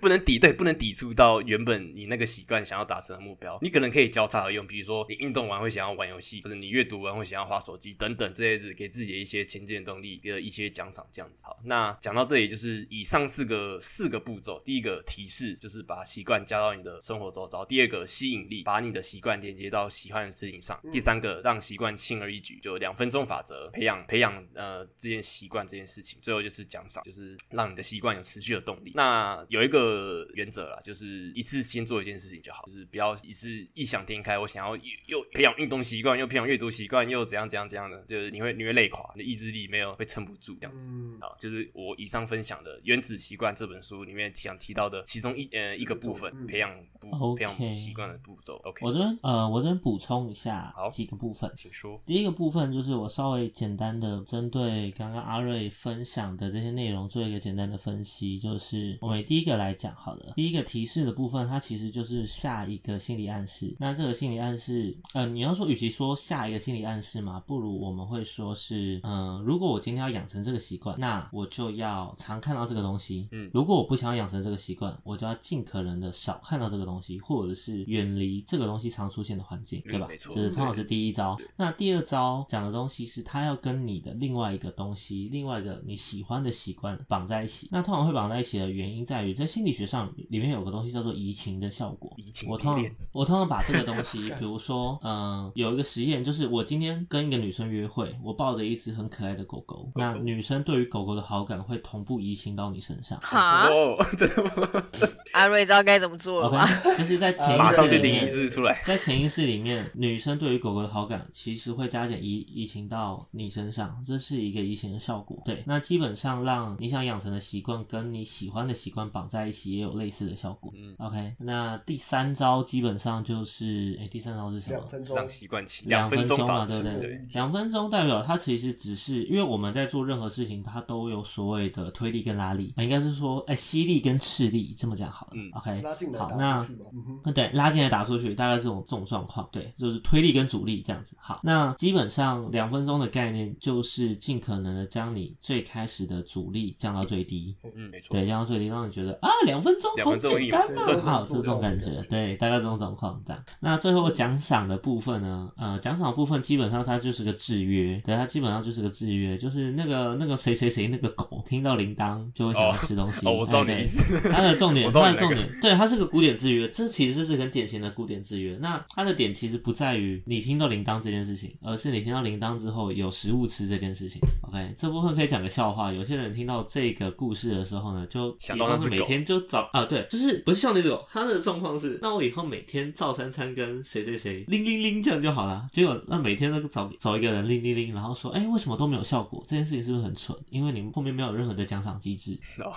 S1: 不能抵对，不能抵触到原本你那个习惯想要达成的目标。你可能可以交叉而用，比如说你运动完会想要玩游戏，或者你阅读完会想要划手机等等这些子，给自己的一些前进的动力的一些奖赏，这样子。好，那讲到这里就是以上四个四个步骤，第一个提示就是把习惯加到你的生活周遭；第二个吸引力，把你的习惯连接到喜欢的事情上；第三个让习惯轻而易举，就两分钟法则，培养培养呃这件习惯这件事情。最后就是奖赏，就是让你的习惯有持续的动力。那有一个原则啦，就是一次先做一件事情就好，就是不要一次异想天开，我想要又又培养运动习惯，又培养阅读习惯，又怎样怎样怎样的，就是你会你会累垮，你的意志力没有会撑不住这样子。
S2: 嗯，
S1: 好，就是我以上分享的《原子习惯》这本书里面想提到的其中一呃一个部分，
S2: 嗯
S1: 培养步
S4: OK
S1: 培养习惯的步骤。OK，
S4: 我这边呃，我这边补充一下
S1: 好
S4: 几个部分。
S1: 请说。
S4: 第一个部分就是我稍微简单的针对刚刚阿瑞分享的这些内容做一个简单的分析，就是我们第一个来讲好了。第一个提示的部分，它其实就是下一个心理暗示。那这个心理暗示，呃，你要说，与其说下一个心理暗示嘛，不如我们会说是，嗯、如果我今天要养成这个习惯，那我就要常看到这个东西。
S1: 嗯
S4: 如果我不想要养成这个习惯，我就要尽可能的少看到这个东西，或者是远离这个东西常出现的环境，对吧？
S1: 嗯没错
S4: 这是通常是第一招。那第二招讲的东西是，它要跟你的另外一个东西，另外一个你喜欢的习惯绑在一起。那通常会绑在一起的原因在于，在心理学上里面有个东西叫做移情的效果。
S1: 移情
S4: 我通常我通常把这个东西，比如说，嗯、有一个实验，就是我今天跟一个女生约会，我抱着一只很可爱的狗狗，那女生对于狗狗的好感会同步移情到你身上。
S3: 哈，
S1: 哦，真的吗？
S3: 阿瑞知道该怎么做了吗
S4: ？OK，就是在潜意识里面
S1: 出来。
S4: 在潜意识里面，女生对于狗狗的好感其实会加减移移情到你身上，这是一个移情的效果。对，那基本上让你想养成的习惯跟你喜欢的习惯绑在一起，也有类似的效果。
S1: 嗯
S4: OK，那第三招基本上就是，哎、第三招是什么
S2: 两？分钟，
S1: 让习惯起
S4: 两
S1: 分
S4: 分钟嘛，对不对
S2: 对？
S4: 两分钟代表它其实只是，因为我们在做任何事情，它都有所谓的推力跟拉力，呃应该是说，哎、吸力跟斥力，这么讲好了。
S1: 嗯
S4: OK，
S2: 拉进来
S4: 好，那
S2: 打出去嘛。嗯
S4: 对，拉进来打出去，大概这种这种状况，对，就是推力跟阻力这样子。好，那基本上两分钟的概念就是尽可能的将你最开始的阻力降到最低，
S1: 嗯，没错。
S4: 对，降到最低，让你觉得啊，两分钟好
S1: 两分钟
S4: 简单
S2: 有
S4: 啊，
S2: 是
S4: 好，这种感觉，
S2: 的感觉
S4: 对，大概这种状况这样。那最后奖赏的部分呢，呃，奖赏的部分基本上它就是个制约，对，它基本上就是个制约，就是那个那个谁谁谁那个狗听到铃铛就会想要吃东西，
S1: 哦，我知道你的意思。
S4: 它的重点，它的重点，对，它是个古典制约，这其实就是很典型的古典制约。那它的点其实不在于你听到铃铛这件事情，而是你听到铃铛之后有食物吃这件事情。OK，这部分可以讲个笑话。有些人听到这个故事的时候呢，就以后
S1: 想到那只狗
S4: 每天就找啊，对，就是不是像那只狗，它的状况是，那我以后每天照三餐跟谁谁谁铃铃铃这样就好了。结果那每天都找找一个人铃铃铃，然后说，哎、为什么都没有效果？这件事情是不是很蠢？因为你们后面没有任何的奖赏机制。
S1: 哦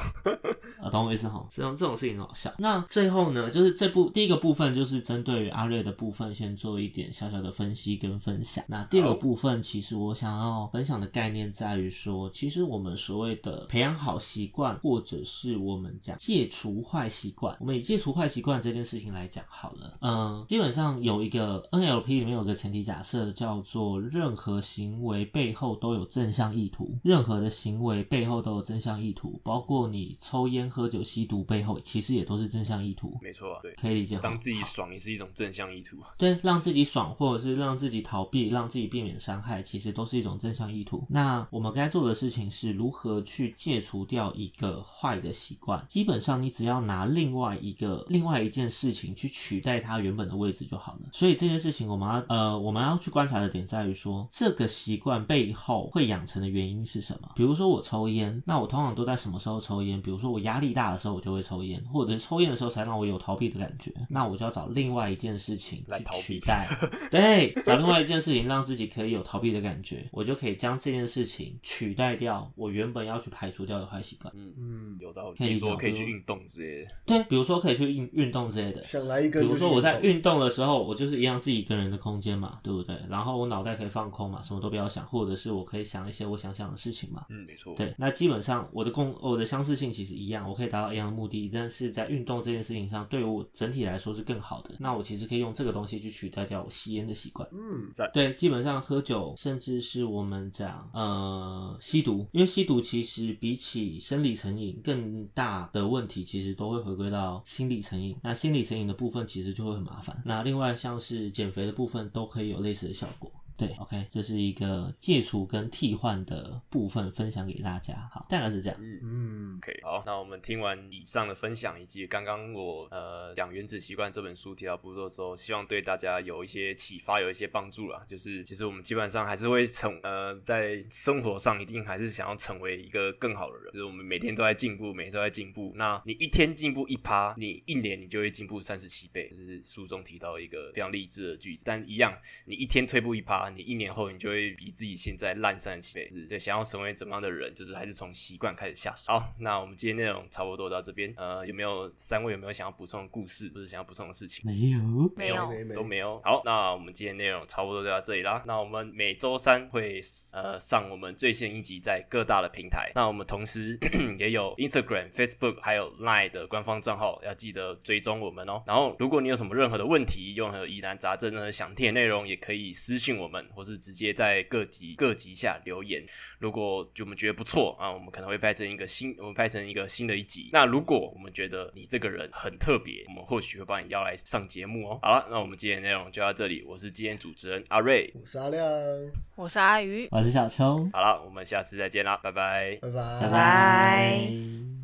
S4: 啊，懂我意思哈？这种这种事情很好笑。那最后呢，就是这部第一个部分就是针对于阿瑞的部分，先做一点小小的分析跟分享。那第二个部分，其实我想要分享的概念在于说，其实我们所谓的培养好习惯，或者是我们讲戒除坏习惯，我们以戒除坏习惯这件事情来讲好了。嗯，基本上有一个 NLP 里面有个前提假设叫做任何行为背后都有正向意图，任何的行为背后都有正向意图，包括你抽烟、喝酒、吸毒背后其实也都是正向意图。
S1: 没错啊，对。
S4: 可以理解哈
S1: 当自己爽也是一种正向意图。
S4: 对，让自己爽，或者是让自己逃避，让自己避免伤害，其实都是一种正向意图。那我们该做的事情是如何去戒除掉一个坏的习惯。基本上，你只要拿另外一个另外一件事情去取代它原本的位置就好了。所以这件事情，我们要呃我们要去观察的点在于说，这个习惯背后会养成的原因是什么？比如说我抽烟，那我通常都在什么时候抽烟？比如说我压力大的时候，我就会抽烟，或者是抽烟的时候才让我有逃避的感觉。那我就要找另外一件事情去
S1: 来
S4: 取代，对，找另外一件事情让自己可以有逃避的感觉，我就可以将这件事情取代掉我原本要去排除掉的坏习惯。
S1: 嗯，
S2: 嗯，
S1: 有道理。
S4: 可以
S1: 比如说可以去运动之类的。
S4: 对，比如说可以去运运动之类的。
S2: 想来一个
S4: 比如说我在运动的时候，我就是一样自己一个人的空间嘛，对不对？然后我脑袋可以放空嘛，什么都不要想，或者是我可以想一些我想想的事情嘛。
S1: 嗯，没错。
S4: 对，那基本上我的共我的相似性其实一样，我可以达到一样的目的，但是在运动这件事情上，对于我整体来说是更好的。那我其实可以用这个东西去取代掉我吸烟的习惯。
S2: 嗯，在
S4: 对，基本上喝酒，甚至是我们讲呃吸毒，因为吸毒其实比起生理成瘾更大的问题，其实都会回归到心理成瘾。那心理成瘾的部分其实就会很麻烦。那另外像是减肥别的部分，都可以有类似的效果。对，OK，这是一个戒除跟替换的部分，分享给大家。好，大概是这样。
S1: 嗯。
S2: 嗯
S1: ，OK，好，那我们听完以上的分享，以及刚刚我呃讲《原子习惯》这本书提到步骤之后，希望对大家有一些启发，有一些帮助啦。就是其实我们基本上还是会成呃在生活上一定还是想要成为一个更好的人，就是我们每天都在进步，每天都在进步。那你一天进步一趴，你一年你就会进步三十七倍，这是书中提到一个非常励志的句子。但一样，你一天退步一趴，啊，你一年后你就会比自己现在烂三十七倍。是对，想要成为怎么样的人，就是还是从习惯开始下手。好，那我们今天内容差不多到这边。呃，有没有三位有没有想要补充的故事，或者想要补充的事情？
S4: 没有，
S3: 没有，
S1: 都没有。好，那我们今天内容差不多就到这里啦。那我们每周三会呃上我们最新一集在各大的平台。那我们同时 也有 Instagram、Facebook 还有 Line 的官方账号，要记得追踪我们哦。然后如果你有什么任何的问题，任何疑难杂症呢，想听的内容，也可以私信我们，或是直接在各集各集下留言。如果就我们觉得不错啊，我们可能会拍成一个新，我们拍成一个新的一集。那如果我们觉得你这个人很特别，我们或许会把你邀来上节目哦。好了，那我们今天的内容就到这里。我是今天主持人阿瑞，
S2: 我是阿亮，
S3: 我是阿鱼，
S4: 我是小秋，
S1: 好了，我们下次再见啦，拜拜。
S2: 拜拜
S3: 拜拜。